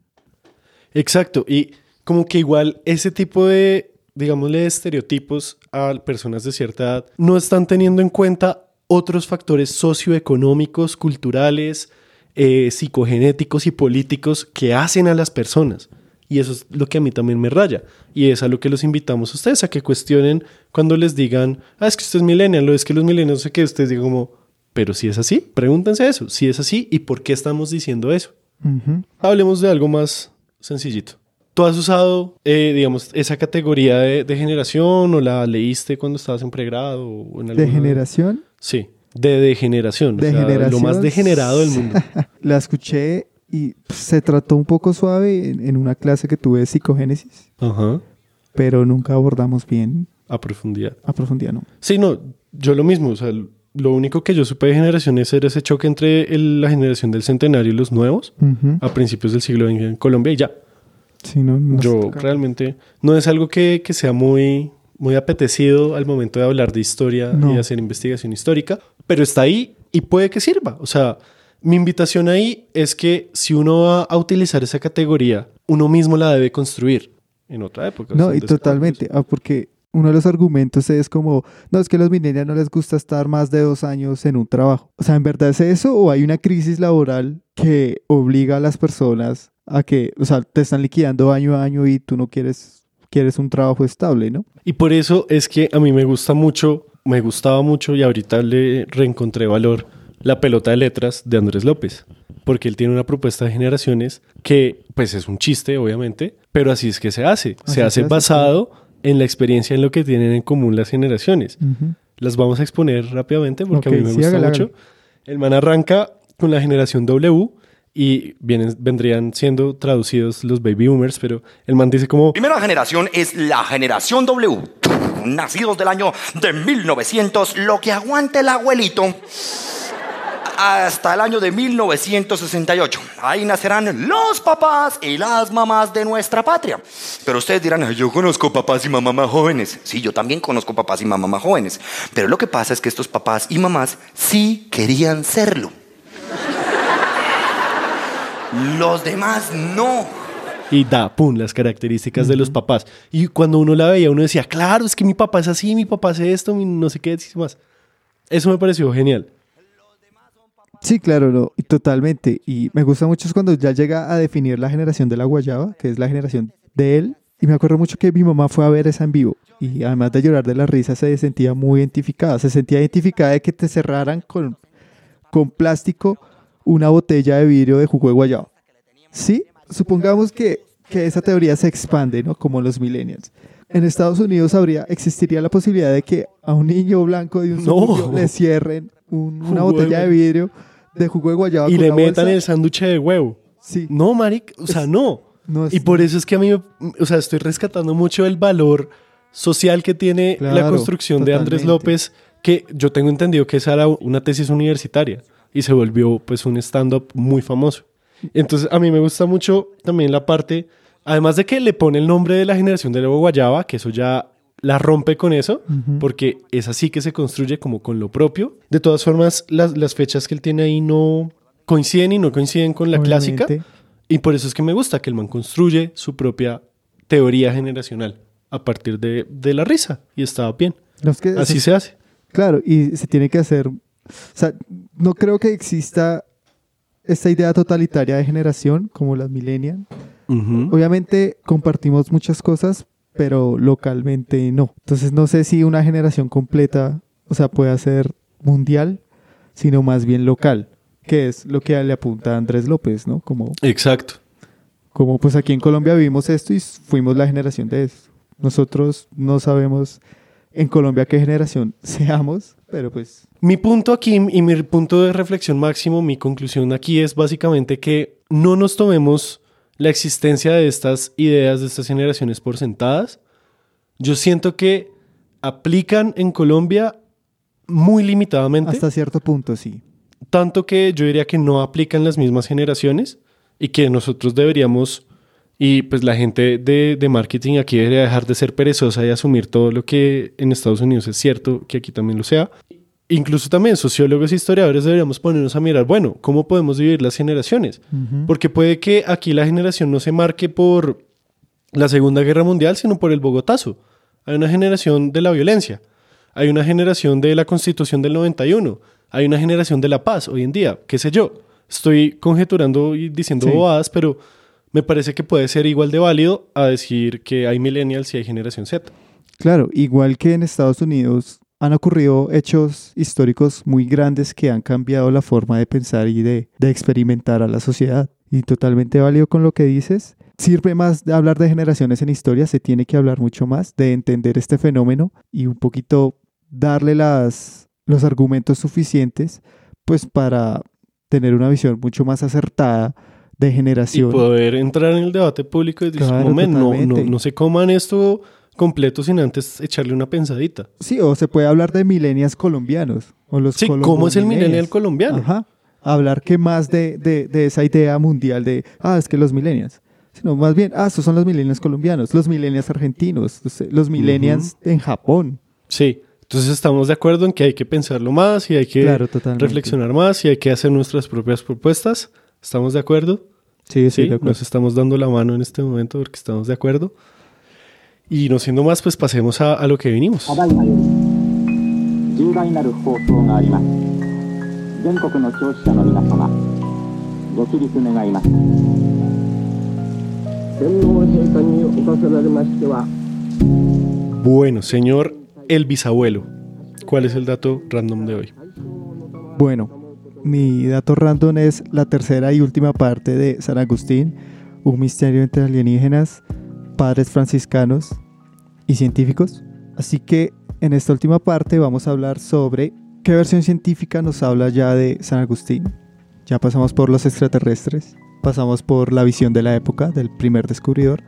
Speaker 6: Exacto, y como que igual ese tipo de, digámosle, estereotipos a personas de cierta edad no están teniendo en cuenta otros factores socioeconómicos, culturales, eh, psicogenéticos y políticos que hacen a las personas. Y eso es lo que a mí también me raya. Y es a lo que los invitamos a ustedes, a que cuestionen cuando les digan, ah, es que usted es millennial, o es que los millennials, no sé qué, ustedes digan como, pero si es así, pregúntense eso, si es así y por qué estamos diciendo eso. Hablemos de algo más sencillito. ¿Tú has usado, eh, digamos, esa categoría de, de, generación o la leíste cuando estabas en pregrado? O en
Speaker 5: ¿De generación?
Speaker 6: Sí, de degeneración. De o sea, generación. Lo más degenerado del <laughs> mundo.
Speaker 5: la escuché y se trató un poco suave en, en una clase que tuve de psicogénesis.
Speaker 6: Ajá.
Speaker 5: Pero nunca abordamos bien.
Speaker 6: A profundidad.
Speaker 5: A profundidad, no.
Speaker 6: Sí, no, yo lo mismo. O sea, lo único que yo supe de generación es era ese choque entre el, la generación del centenario y los nuevos uh -huh. a principios del siglo XX en Colombia y ya.
Speaker 5: Sí, no, no
Speaker 6: yo realmente no es algo que, que, sea muy, muy apetecido al momento de hablar de historia no. y hacer investigación histórica, pero está ahí y puede que sirva. O sea, mi invitación ahí es que si uno va a utilizar esa categoría, uno mismo la debe construir en otra época.
Speaker 5: No, y totalmente, ah, porque uno de los argumentos es como, no, es que a los millennials no les gusta estar más de dos años en un trabajo. O sea, ¿en verdad es eso o hay una crisis laboral que obliga a las personas a que, o sea, te están liquidando año a año y tú no quieres, quieres un trabajo estable, ¿no?
Speaker 6: Y por eso es que a mí me gusta mucho, me gustaba mucho y ahorita le reencontré valor la pelota de letras de Andrés López, porque él tiene una propuesta de generaciones que, pues es un chiste, obviamente, pero así es que se hace. Así se hace basado en la experiencia, en lo que tienen en común las generaciones. Uh -huh. Las vamos a exponer rápidamente porque okay, a mí me sí, gusta mucho. El man arranca con la generación W y vienen, vendrían siendo traducidos los baby boomers, pero el man dice como...
Speaker 9: Primera generación es la generación W. Nacidos del año de 1900, lo que aguante el abuelito hasta el año de 1968. Ahí nacerán los papás y las mamás de nuestra patria. Pero ustedes dirán, yo conozco papás y mamás más jóvenes. Sí, yo también conozco papás y mamás más jóvenes. Pero lo que pasa es que estos papás y mamás sí querían serlo. Los demás no.
Speaker 6: Y da, pum, las características uh -huh. de los papás. Y cuando uno la veía, uno decía, claro, es que mi papá es así, mi papá hace esto, no sé qué, más. Eso me pareció genial.
Speaker 5: Sí, claro, no, totalmente. Y me gusta mucho cuando ya llega a definir la generación de la guayaba, que es la generación de él. Y me acuerdo mucho que mi mamá fue a ver esa en vivo. Y además de llorar de la risa, se sentía muy identificada. Se sentía identificada de que te cerraran con, con plástico una botella de vidrio de jugo de guayaba. ¿Sí? Supongamos que, que esa teoría se expande, ¿no? Como los millennials. En Estados Unidos habría, existiría la posibilidad de que a un niño blanco de un no. le cierren un, una botella de vidrio de jugo de guayaba.
Speaker 6: Y le metan bolsa. el sándwich de huevo.
Speaker 5: Sí.
Speaker 6: No, Maric, o sea, no. no es, y por eso es que a mí, o sea, estoy rescatando mucho el valor social que tiene claro, la construcción totalmente. de Andrés López, que yo tengo entendido que esa era una tesis universitaria y se volvió pues un stand-up muy famoso. Entonces a mí me gusta mucho también la parte, además de que le pone el nombre de la generación de Nuevo Guayaba, que eso ya la rompe con eso, uh -huh. porque es así que se construye como con lo propio. De todas formas, las, las fechas que él tiene ahí no coinciden y no coinciden con la Obviamente. clásica. Y por eso es que me gusta que el man construye su propia teoría generacional a partir de, de la risa. Y está bien. No, es que así se, se hace.
Speaker 5: Claro, y se tiene que hacer... O sea, no creo que exista esta idea totalitaria de generación como las millennials. Uh -huh. Obviamente compartimos muchas cosas, pero localmente no. Entonces no sé si una generación completa, o sea, puede ser mundial. Sino más bien local, que es lo que le apunta a Andrés López, ¿no? Como,
Speaker 6: Exacto.
Speaker 5: como pues aquí en Colombia vivimos esto y fuimos la generación de esto. Nosotros no sabemos en Colombia qué generación <laughs> seamos, pero pues
Speaker 6: Mi punto aquí y mi punto de reflexión máximo, mi conclusión aquí es básicamente que no nos tomemos la existencia de estas ideas, de estas generaciones por sentadas. Yo siento que aplican en Colombia muy limitadamente.
Speaker 5: hasta cierto punto sí.
Speaker 6: tanto que yo diría que no aplican las mismas generaciones y que nosotros deberíamos, y pues la gente de, de marketing aquí debería dejar de ser perezosa y asumir todo lo que en Estados Unidos es cierto, que aquí también lo sea. Incluso también sociólogos e historiadores deberíamos ponernos a mirar, bueno, ¿cómo podemos dividir las generaciones? Porque puede que aquí la generación no se marque por la Segunda Guerra Mundial, sino por el Bogotazo. Hay una generación de la violencia, hay una generación de la Constitución del 91, hay una generación de la paz hoy en día, qué sé yo. Estoy conjeturando y diciendo
Speaker 5: Sí.
Speaker 6: bobadas, pero me parece que puede ser igual de válido a decir que hay millennials y hay generación Z.
Speaker 5: Claro, igual que en Estados Unidos han ocurrido hechos históricos muy grandes que han cambiado la forma de pensar y de, de experimentar a la sociedad. Y totalmente válido con lo que dices. Sirve más de hablar de generaciones en historia, se tiene que hablar mucho más de entender este fenómeno y un poquito darle las, los argumentos suficientes pues para tener una visión mucho más acertada de
Speaker 6: Y
Speaker 5: generación.
Speaker 6: poder entrar en el debate público y decir,
Speaker 5: Claro,
Speaker 6: "Momento, no, no, no se coman esto completo sin antes echarle una pensadita.
Speaker 5: Sí, o se puede hablar de milenias colombianos. O los
Speaker 6: Sí, ¿cómo es el millennial colombiano?
Speaker 5: Ajá. Hablar que más de, de- de esa idea mundial de, ah, es que los millennials. Sino más bien, ah, estos son los millennials colombianos, los millennials argentinos, los- millennials en Japón.
Speaker 6: Sí, entonces estamos de acuerdo en que hay que pensarlo más y hay que
Speaker 5: Claro,
Speaker 6: reflexionar más y hay que hacer nuestras propias propuestas. ¿Estamos de acuerdo?
Speaker 5: Sí,
Speaker 6: Sí,
Speaker 5: de acuerdo.
Speaker 6: nos estamos dando la mano en este momento porque estamos de acuerdo. Y no siendo más, pues pasemos a, a lo que vinimos. Bueno, señor el bisabuelo, ¿cuál es el dato random de hoy?
Speaker 5: Bueno, mi dato random es la tercera y última parte de San Agustín, un misterio entre alienígenas padres franciscanos y científicos. Así que en esta última parte vamos a hablar sobre qué versión científica nos habla ya de San Agustín. Ya pasamos por los extraterrestres, pasamos por la visión de la época del primer descubridor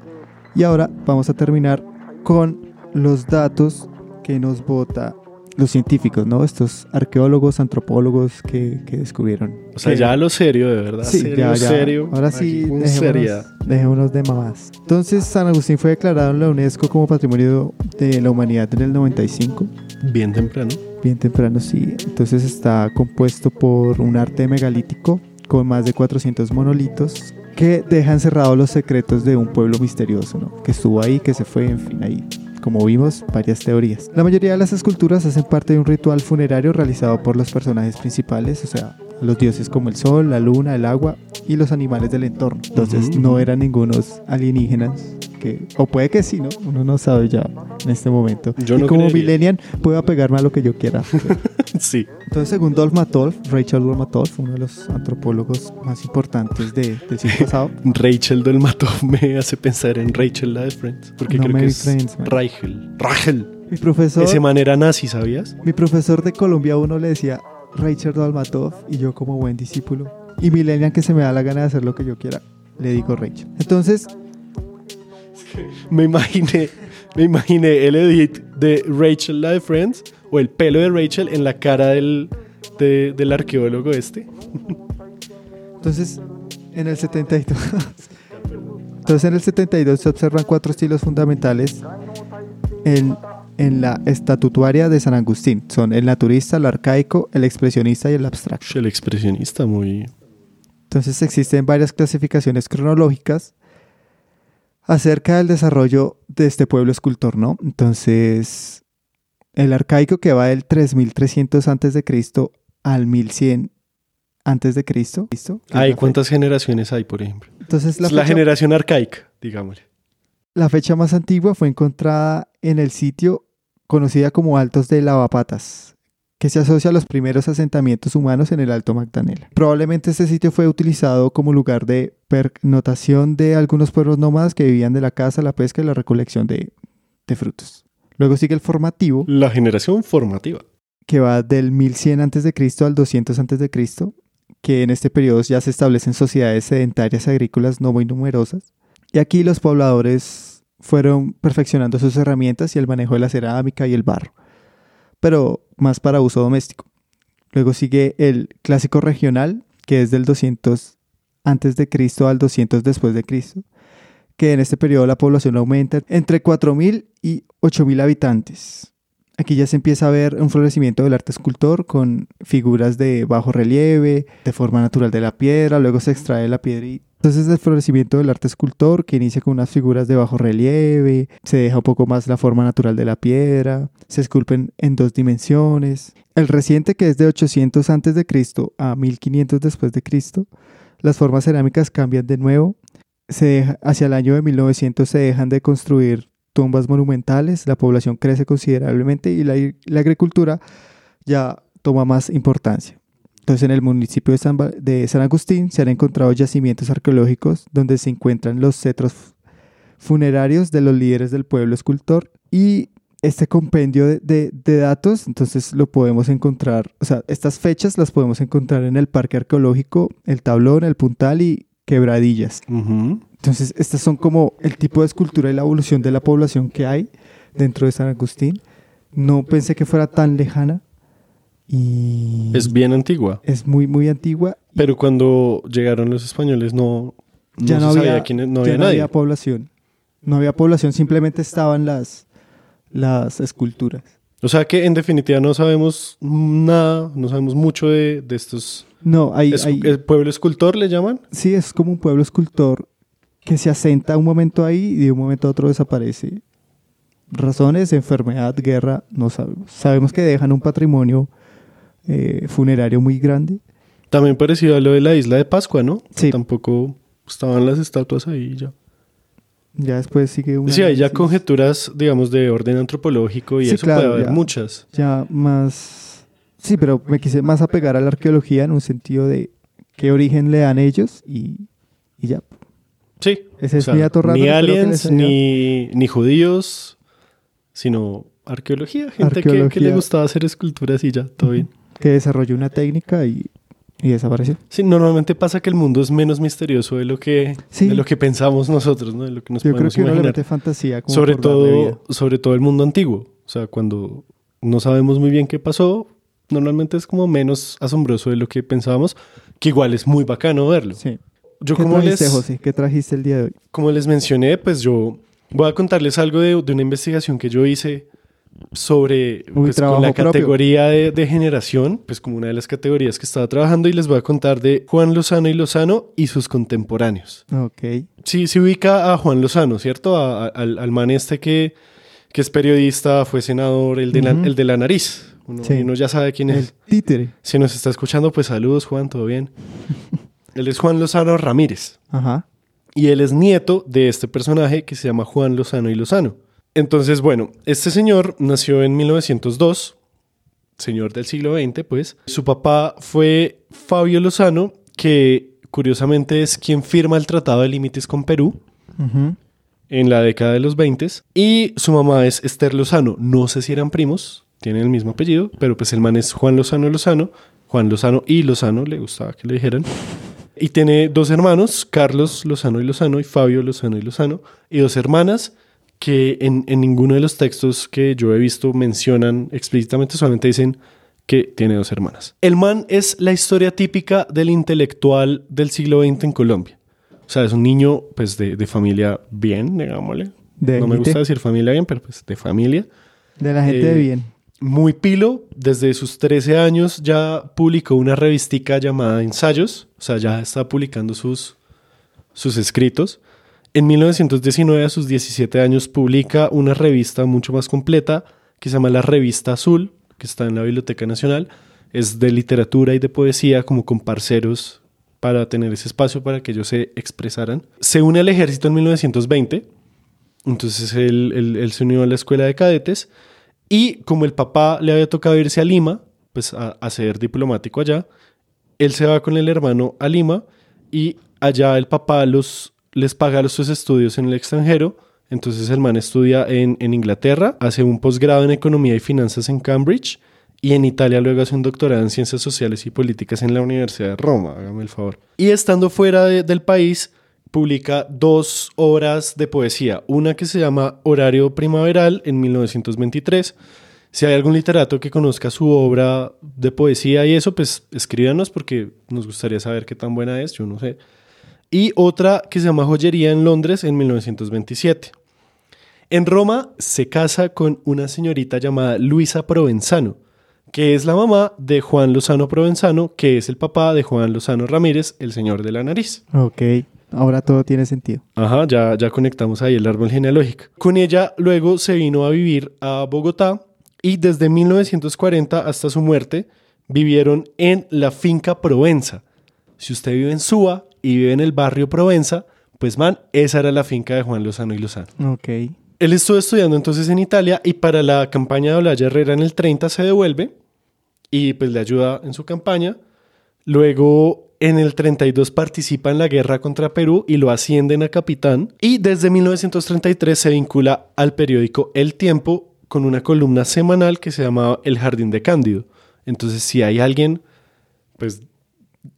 Speaker 5: y ahora vamos a terminar con los datos que nos bota los científicos, ¿no? Estos arqueólogos, antropólogos que, que descubrieron.
Speaker 6: O sea,
Speaker 5: que-
Speaker 6: ya lo serio, de verdad.
Speaker 5: Sí,
Speaker 6: serio,
Speaker 5: ya, ya.
Speaker 6: serio.
Speaker 5: Ahora sí, dejémonos,
Speaker 6: seriedad.
Speaker 5: dejémonos de mamás. Entonces, San Agustín fue declarado en la UNESCO como Patrimonio de la Humanidad en el 95.
Speaker 6: Bien temprano.
Speaker 5: Bien temprano, sí. Entonces está compuesto por un arte megalítico con más de 400 monolitos que deja encerrados los secretos de un pueblo misterioso, ¿no? Que estuvo ahí, que se fue, en fin, ahí. Como vimos, varias teorías. La mayoría de las esculturas hacen parte de un ritual funerario realizado por los personajes principales, o sea, los dioses como el sol, la luna, el agua y los animales del entorno. Entonces
Speaker 6: Ujú.
Speaker 5: no eran ningunos alienígenas que, o puede que sí, ¿no? Uno no sabe ya en este momento.
Speaker 6: Yo
Speaker 5: y
Speaker 6: no
Speaker 5: como
Speaker 6: creería.
Speaker 5: millennial puedo apegarme a lo que yo quiera. <laughs>
Speaker 6: sí.
Speaker 5: Entonces, según Dolmatov, Rachel Dolmatov, uno de los antropólogos más importantes de- del siglo <laughs> pasado,
Speaker 6: Rachel Dolmatov me hace pensar en Rachel la de Friends. Porque
Speaker 5: No
Speaker 6: creo que es
Speaker 5: Friends.
Speaker 6: Rachel. Rachel.
Speaker 5: mi profesor,
Speaker 6: Ese man era nazi, ¿sabías?
Speaker 5: mi profesor de Colombia uno le decía Rachel Dolmatov y yo como buen discípulo y millennial que se me da la gana de hacer lo que yo quiera, le digo Rachel. Entonces,
Speaker 6: Me imaginé, me imaginé el edit de Rachel la de Friends o el pelo de Rachel en la cara del, de- del arqueólogo este.
Speaker 5: Entonces, en el 72. Entonces, en el 72 se observan cuatro estilos fundamentales en, en la estatutuaria de San Agustín. Son el naturista, el arcaico, el expresionista y el abstracto.
Speaker 6: El expresionista, muy.
Speaker 5: Entonces, existen varias clasificaciones cronológicas acerca del desarrollo de este pueblo escultor, ¿no? Entonces, el arcaico que va del 3300 antes de Cristo al 1100 antes de Cristo.
Speaker 6: Hay
Speaker 5: la
Speaker 6: cuántas generaciones hay, por ejemplo.
Speaker 5: Entonces, la
Speaker 6: es la
Speaker 5: fecha-
Speaker 6: generación arcaica, digámosle.
Speaker 5: La fecha más antigua fue encontrada en el sitio conocida como Altos de Lavapatas, que se asocia a los primeros asentamientos humanos en el Alto Magdalena. Probablemente este sitio fue utilizado como lugar de pernotación de algunos pueblos nómadas que vivían de la caza, la pesca y la recolección de, de frutos. Luego sigue el formativo.
Speaker 6: La generación formativa.
Speaker 5: Que va del 1100 a.C. al 200 a.C., que en este periodo ya se establecen sociedades sedentarias agrícolas no muy numerosas. Y aquí los pobladores fueron perfeccionando sus herramientas y el manejo de la cerámica y el barro pero más para uso doméstico. Luego sigue el clásico regional, que es del 200 antes de Cristo al 200 después de Cristo, que en este periodo la población aumenta entre 4.000 y 8.000 habitantes. Aquí ya se empieza a ver un florecimiento del arte escultor con figuras de bajo relieve, de forma natural de la piedra, luego se extrae la piedra y entonces el florecimiento del arte escultor que inicia con unas figuras de bajo relieve, se deja un poco más la forma natural de la piedra, se esculpen en dos dimensiones. El reciente que es de 800 a.C. a 1500 después de Cristo, las formas cerámicas cambian de nuevo. Se hacia el año de 1900 se dejan de construir tumbas monumentales, la población crece considerablemente y la, la agricultura ya toma más importancia. Entonces, en el municipio de San, de San, Agustín se han encontrado yacimientos arqueológicos donde se encuentran los cetros funerarios de los líderes del pueblo escultor y este compendio de, de, datos, entonces lo podemos encontrar, o sea, estas fechas las podemos encontrar en el parque arqueológico, el tablón, el puntal y quebradillas. Entonces, estas son como el tipo de escultura y la evolución de la población que hay dentro de San Agustín. No pensé que fuera tan lejana, y
Speaker 6: es bien antigua.
Speaker 5: Es muy, muy antigua.
Speaker 6: Pero cuando llegaron los españoles no,
Speaker 5: ya no, había, no había no había población. No había población, simplemente estaban las, las esculturas.
Speaker 6: O sea que en definitiva no sabemos nada, no sabemos mucho de, de estos...
Speaker 5: No, hay, hay...
Speaker 6: ¿El pueblo escultor le llaman?
Speaker 5: Sí, es como un pueblo escultor que se asenta un momento ahí y de un momento a otro desaparece. Razones, enfermedad, guerra, no sabemos. Sabemos que dejan un patrimonio eh, funerario muy grande.
Speaker 6: También parecido a lo de la isla de Pascua, ¿no? Sí. Tampoco estaban las estatuas ahí ya.
Speaker 5: Ya después sigue una.
Speaker 6: Sí, hay ya conjeturas, digamos, de orden antropológico y eso puede haber muchas.
Speaker 5: Ya más. Sí, pero me quise más apegar a la arqueología en un sentido de qué origen le dan ellos y, y ya.
Speaker 6: Sí.
Speaker 5: Ese es mi
Speaker 6: Ni aliens, ni, ni judíos, sino arqueología. Gente Que, que, le gustaba hacer esculturas y ya, todo bien
Speaker 5: que desarrolló una técnica y, y desapareció.
Speaker 6: Sí, normalmente pasa que el mundo es menos misterioso de lo que, de lo que pensamos nosotros, ¿no? De lo que nos
Speaker 5: Yo
Speaker 6: podemos
Speaker 5: creo que
Speaker 6: imaginar.
Speaker 5: Uno fantasía como
Speaker 6: sobre todo, sobre todo el mundo antiguo. O sea, cuando no sabemos muy bien qué pasó, normalmente es como menos asombroso de lo que pensábamos, que igual es muy bacano verlo.
Speaker 5: Sí.
Speaker 6: Yo
Speaker 5: ¿Qué
Speaker 6: como
Speaker 5: trajiste,
Speaker 6: les,
Speaker 5: José? ¿Qué trajiste el día de hoy?
Speaker 6: Como les mencioné, pues yo voy a contarles algo de, de una investigación que yo hice sobre pues, con la categoría de, de, generación, pues como una de las categorías que estaba trabajando y les voy a contar de Juan Lozano y Lozano y sus contemporáneos.
Speaker 5: Ok.
Speaker 6: Sí, se ubica a Juan Lozano, ¿cierto? A, a, al, al, man este que, que es periodista, fue senador, el de, uh -huh. la, el de la nariz. Uno, sí. uno ya sabe quién es.
Speaker 5: El títere.
Speaker 6: Si nos está escuchando, pues saludos Juan, todo bien. <laughs> él es Juan Lozano Ramírez.
Speaker 5: Ajá.
Speaker 6: Y él es nieto de este personaje que se llama Juan Lozano y Lozano. Entonces, bueno, este señor nació en 1902, señor del siglo XX, pues. Su papá fue Fabio Lozano, que curiosamente es quien firma el Tratado de Límites con Perú uh -huh. en la década de los 20. Y su mamá es Esther Lozano. No sé si eran primos, tienen el mismo apellido, pero pues el man es Juan Lozano Lozano. Juan Lozano y Lozano, le gustaba que le dijeran. Y tiene dos hermanos, Carlos Lozano y Lozano y Fabio Lozano y Lozano, y dos hermanas que en, en, ninguno de los textos que yo he visto mencionan explícitamente, solamente dicen que tiene dos hermanas. El man es la historia típica del intelectual del siglo XX en Colombia. O sea, es un niño pues de, de familia bien, digámosle.
Speaker 5: De
Speaker 6: no me gusta decir familia bien, pero pues de familia.
Speaker 5: De la gente eh, de bien.
Speaker 6: Muy pilo, desde sus 13 años ya publicó una revistica llamada Ensayos, o sea, ya está publicando sus, sus escritos. En 1919, a sus 17 años, publica una revista mucho más completa que se llama La Revista Azul, que está en la Biblioteca Nacional. Es de literatura y de poesía, como con parceros para tener ese espacio para que ellos se expresaran. Se une al ejército en 1920, entonces él, él, se unió a la escuela de cadetes y como el papá le había tocado irse a Lima pues a, a ser diplomático allá. Él se va con el hermano a Lima y allá el papá los, les paga sus estudios en el extranjero. Entonces el man estudia en, en Inglaterra, hace un posgrado en economía y finanzas en Cambridge y en Italia luego hace un doctorado en ciencias sociales y políticas en la Universidad de Roma, hágame el favor. Y estando fuera de- del país, publica dos obras de poesía, una que se llama Horario Primaveral en 1923. Si hay algún literato que conozca su obra de poesía y eso, pues escríbanos porque nos gustaría saber qué tan buena es, yo no sé. Y otra que se llama Joyería en Londres en 1927. En Roma se casa con una señorita llamada Luisa Provenzano, que es la mamá de Juan Lozano Provenzano, que es el papá de Juan Lozano Ramírez, el señor de la nariz.
Speaker 5: Ok, ahora todo tiene sentido.
Speaker 6: Ajá, ya, ya conectamos ahí el árbol genealógico. Con ella luego se vino a vivir a Bogotá y desde 1940 hasta su muerte vivieron en la finca Provenza. Si usted vive en Suba y vive en el barrio Provenza, pues man, esa era la finca de Juan Lozano y Lozano.
Speaker 5: Ok.
Speaker 6: Él estuvo estudiando entonces en Italia y para la campaña de Olaya Herrera en el 30 se devuelve y pues le ayuda en su campaña. Luego en el 32 participa en la guerra contra Perú y lo ascienden a capitán. Y desde 1933 se vincula al periódico El Tiempo con una columna semanal que se llamaba El Jardín de Cándido. Entonces si hay alguien, pues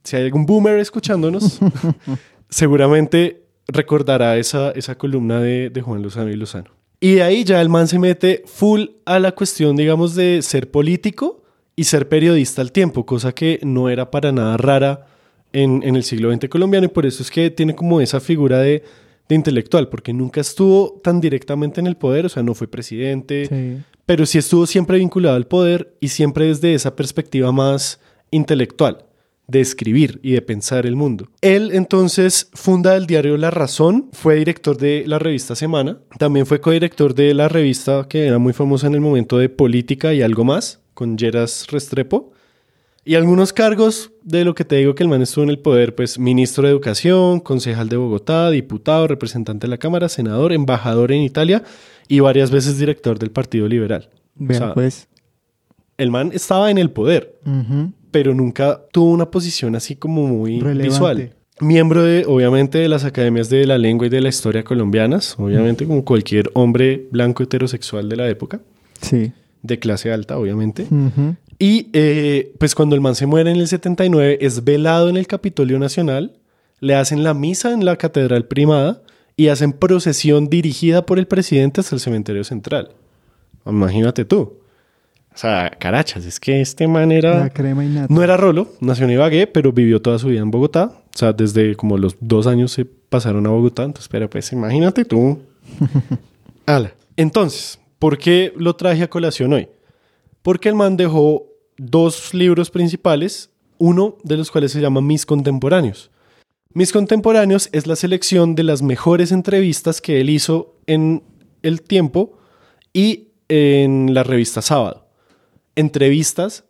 Speaker 6: si hay algún boomer escuchándonos, <laughs> seguramente recordará esa, esa columna de, de Juan Lozano y Lozano. Y de ahí ya el man se mete full a la cuestión, digamos, de ser político y ser periodista al tiempo, cosa que no era para nada rara en, en el siglo XX colombiano y por eso es que tiene como esa figura de, de intelectual, porque nunca estuvo tan directamente en el poder, o sea, no fue presidente,
Speaker 5: Sí.
Speaker 6: pero sí estuvo siempre vinculado al poder y siempre desde esa perspectiva más intelectual, de escribir y de pensar el mundo. Él entonces funda el diario La Razón, fue director de la revista Semana, también fue codirector de la revista que era muy famosa en el momento de Política y algo más, con Geras Restrepo. Y algunos cargos de lo que te digo que el man estuvo en el poder, pues ministro de Educación, concejal de Bogotá, diputado, representante de la Cámara, senador, embajador en Italia y varias veces director del Partido Liberal. O
Speaker 5: Vean,
Speaker 6: sea,
Speaker 5: pues.
Speaker 6: el man estaba en el poder,
Speaker 5: Ujú.
Speaker 6: Pero nunca tuvo una posición así como muy
Speaker 5: Relevante.
Speaker 6: visual. Miembro de, obviamente, de las academias de la lengua y de la historia colombianas, obviamente como cualquier hombre blanco heterosexual de la época,
Speaker 5: Sí.
Speaker 6: de clase alta, obviamente. Y eh, pues cuando el man se muere en el 79, es velado en el Capitolio Nacional, le hacen la misa en la Catedral Primada y hacen procesión dirigida por el presidente hasta el cementerio central. Imagínate tú. O sea, carachas, es que este man era...
Speaker 5: La crema y nata.
Speaker 6: No era rolo, nació en Ibagué, pero vivió toda su vida en Bogotá. O sea, desde como los dos años se pasaron a Bogotá. Entonces, pero pues imagínate tú. <laughs> Ala. Entonces, ¿por qué lo traje a colación hoy? Porque el man dejó dos libros principales, uno de los cuales se llama Mis Contemporáneos. Mis Contemporáneos es la selección de las mejores entrevistas que él hizo en el tiempo y en la revista Sábado. Entrevistas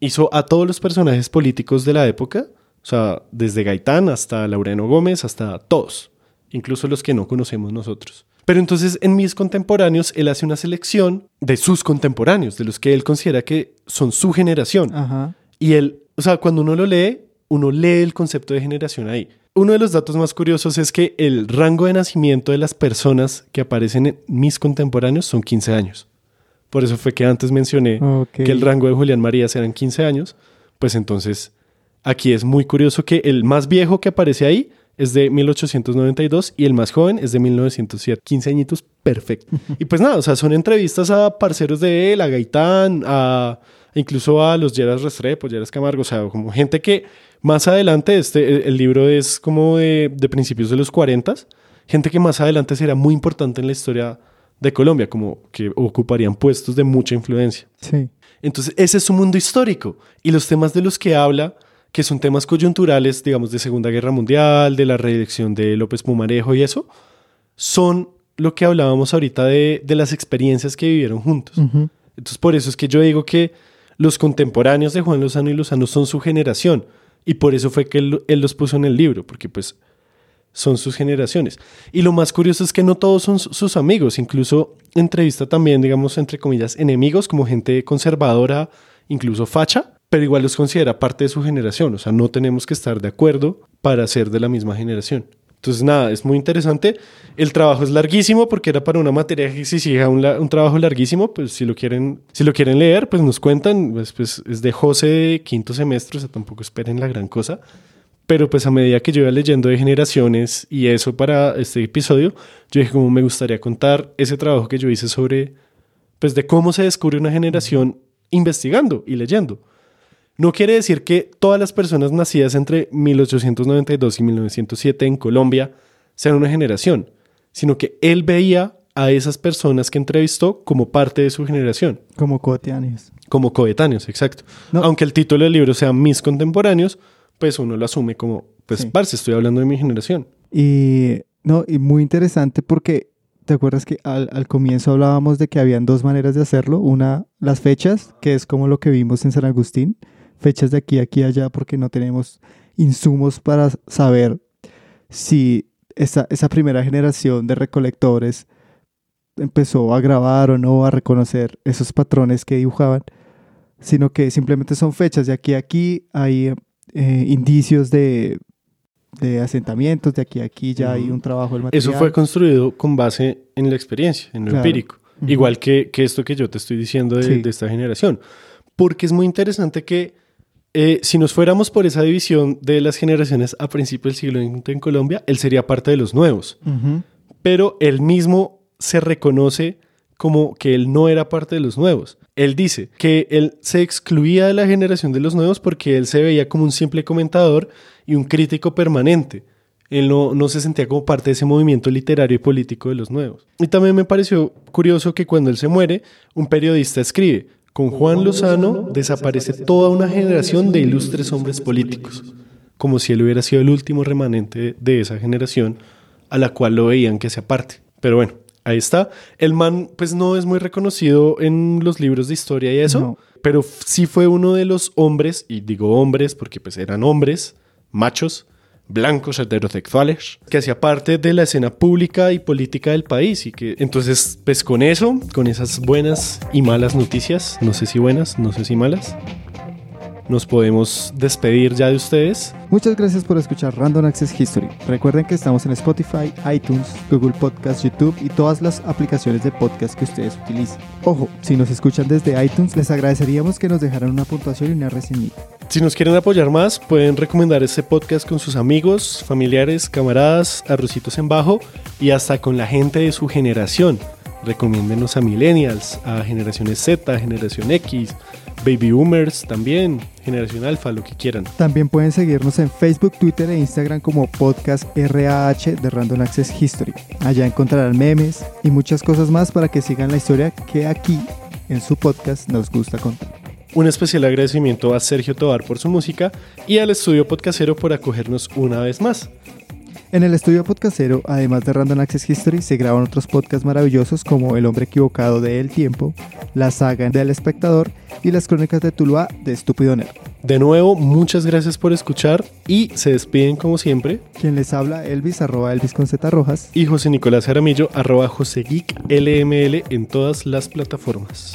Speaker 6: hizo a todos los personajes políticos de la época, o sea, desde Gaitán hasta Laureano Gómez, hasta todos, incluso los que no conocemos nosotros. Pero entonces en mis contemporáneos él hace una selección de sus contemporáneos, de los que él considera que son su generación.
Speaker 5: Ajá.
Speaker 6: Y él, o sea, cuando uno lo lee, uno lee el concepto de generación ahí. Uno de los datos más curiosos es que el rango de nacimiento de las personas que aparecen en mis contemporáneos son 15 años. Por eso fue que antes mencioné que el rango de Julián Marías eran 15 años. Pues entonces, aquí es muy curioso que el más viejo que aparece ahí es de 1892 y el más joven es de 1907. 15 añitos, perfecto. y pues nada, o sea, son entrevistas a parceros de él, a Gaitán, a incluso a los Lleras Restrepo, Lleras Camargo, o sea, como gente que más adelante, este, el, el libro es como de, de principios de los 40, gente que más adelante será muy importante en la historia de Colombia, como que ocuparían puestos de mucha influencia.
Speaker 5: Sí.
Speaker 6: Entonces, ese es su mundo histórico. Y los temas de los que habla, que son temas coyunturales, digamos, de Segunda Guerra Mundial, de la reelección de López Pumarejo y eso, son lo que hablábamos ahorita de, de las experiencias que vivieron juntos. Entonces, por eso es que yo digo que los contemporáneos de Juan Lozano y Lozano son su generación. Y por eso fue que él, él los puso en el libro, porque pues son sus generaciones. Y lo más curioso es que no todos son su- sus amigos, incluso entrevista también, digamos, entre comillas, enemigos, como gente conservadora incluso facha, pero igual los considera parte de su generación. O sea, no tenemos que estar de acuerdo para ser de la misma generación. Entonces, nada, es muy interesante. El trabajo es larguísimo porque era para una materia que exigía un, un trabajo larguísimo. Pues si lo quieren, si lo quieren leer, pues nos cuentan. Pues, pues, es de José quinto semestre, o sea, tampoco esperen la gran cosa. Pero pues a medida que yo iba leyendo de generaciones y eso para este episodio, yo dije como me gustaría contar ese trabajo que yo hice sobre, pues de cómo se descubre una generación investigando y leyendo. No quiere decir que todas las personas nacidas entre 1892 y 1907 en Colombia sean una generación, sino que él veía a esas personas que entrevistó como parte de su generación,
Speaker 5: Como cotidianos.
Speaker 6: como coetáneos, exacto. Aunque el título del libro sea Mis contemporáneos, pues uno lo asume como, pues,
Speaker 5: Sí.
Speaker 6: parce, estoy hablando de mi generación.
Speaker 5: Y, no, y muy interesante porque, ¿te acuerdas que al, al comienzo hablábamos de que habían dos maneras de hacerlo? Una, las fechas, que es como lo que vimos en San Agustín, fechas de aquí, aquí, allá, porque no tenemos insumos para saber si esa, esa primera generación de recolectores empezó a grabar o no, a reconocer esos patrones que dibujaban, sino que simplemente son fechas de aquí a aquí, hay eh, indicios de, de asentamientos, de aquí a aquí ya hay un trabajo del material.
Speaker 6: Eso fue construido con base en la experiencia, en lo
Speaker 5: Claro.
Speaker 6: empírico. Igual que, que esto que yo te estoy diciendo de,
Speaker 5: Sí.
Speaker 6: de esta generación. Porque es muy interesante que eh, si nos fuéramos por esa división de las generaciones a principios del siglo XX en Colombia, él sería parte de los nuevos. Pero él mismo se reconoce como que él no era parte de los nuevos. Él dice que él se excluía de la generación de los nuevos porque él se veía como un simple comentador y un crítico permanente. Él no, no se sentía como parte de ese movimiento literario y político de los nuevos. Y también me pareció curioso que cuando él se muere, un periodista escribe, con Juan Lozano desaparece toda una generación de ilustres hombres políticos, como si él hubiera sido el último remanente de esa generación a la cual lo veían que se aparte. Pero bueno, ahí está. El man pues no es muy reconocido en los libros de historia y eso,
Speaker 5: No.
Speaker 6: pero sí fue uno de los hombres, y digo hombres porque pues eran hombres, machos, blancos, heterosexuales, que hacía parte de la escena pública y política del país y que entonces pues con eso, con esas buenas y malas noticias, no sé si buenas, no sé si malas, nos podemos despedir ya de ustedes.
Speaker 5: Muchas gracias por escuchar Random Access History. Recuerden que estamos en Spotify, iTunes, Google Podcast, YouTube y todas las aplicaciones de podcast que ustedes utilicen. Ojo, si nos escuchan desde iTunes, les agradeceríamos que nos dejaran una puntuación y una reseñita.
Speaker 6: Si nos quieren apoyar más, pueden recomendar este podcast con sus amigos, familiares, camaradas, arrocitos en bajo y hasta con la gente de su generación. Recomiéndenos a millennials, a generaciones Z, generación X, baby boomers también, generación alfa, lo que quieran.
Speaker 5: También pueden seguirnos en Facebook, Twitter e Instagram como podcast RAH de Random Access History. Allá encontrarán memes y muchas cosas más para que sigan la historia que aquí en su podcast nos gusta contar.
Speaker 6: Un especial agradecimiento a Sergio Tobar por su música y al estudio podcastero por acogernos una vez más.
Speaker 5: En el estudio podcastero, además de Random Access History, se graban otros podcasts maravillosos como El hombre equivocado de El Tiempo, La saga del espectador y las crónicas de Tuluá de Estúpido Nerd.
Speaker 6: De nuevo, muchas gracias por escuchar y se despiden como siempre.
Speaker 5: Quien les habla, Elvis, arroba Elvis con Z rojas.
Speaker 6: Y José Nicolás Jaramillo, arroba José Geek LML en todas las plataformas.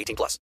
Speaker 10: 18 plus.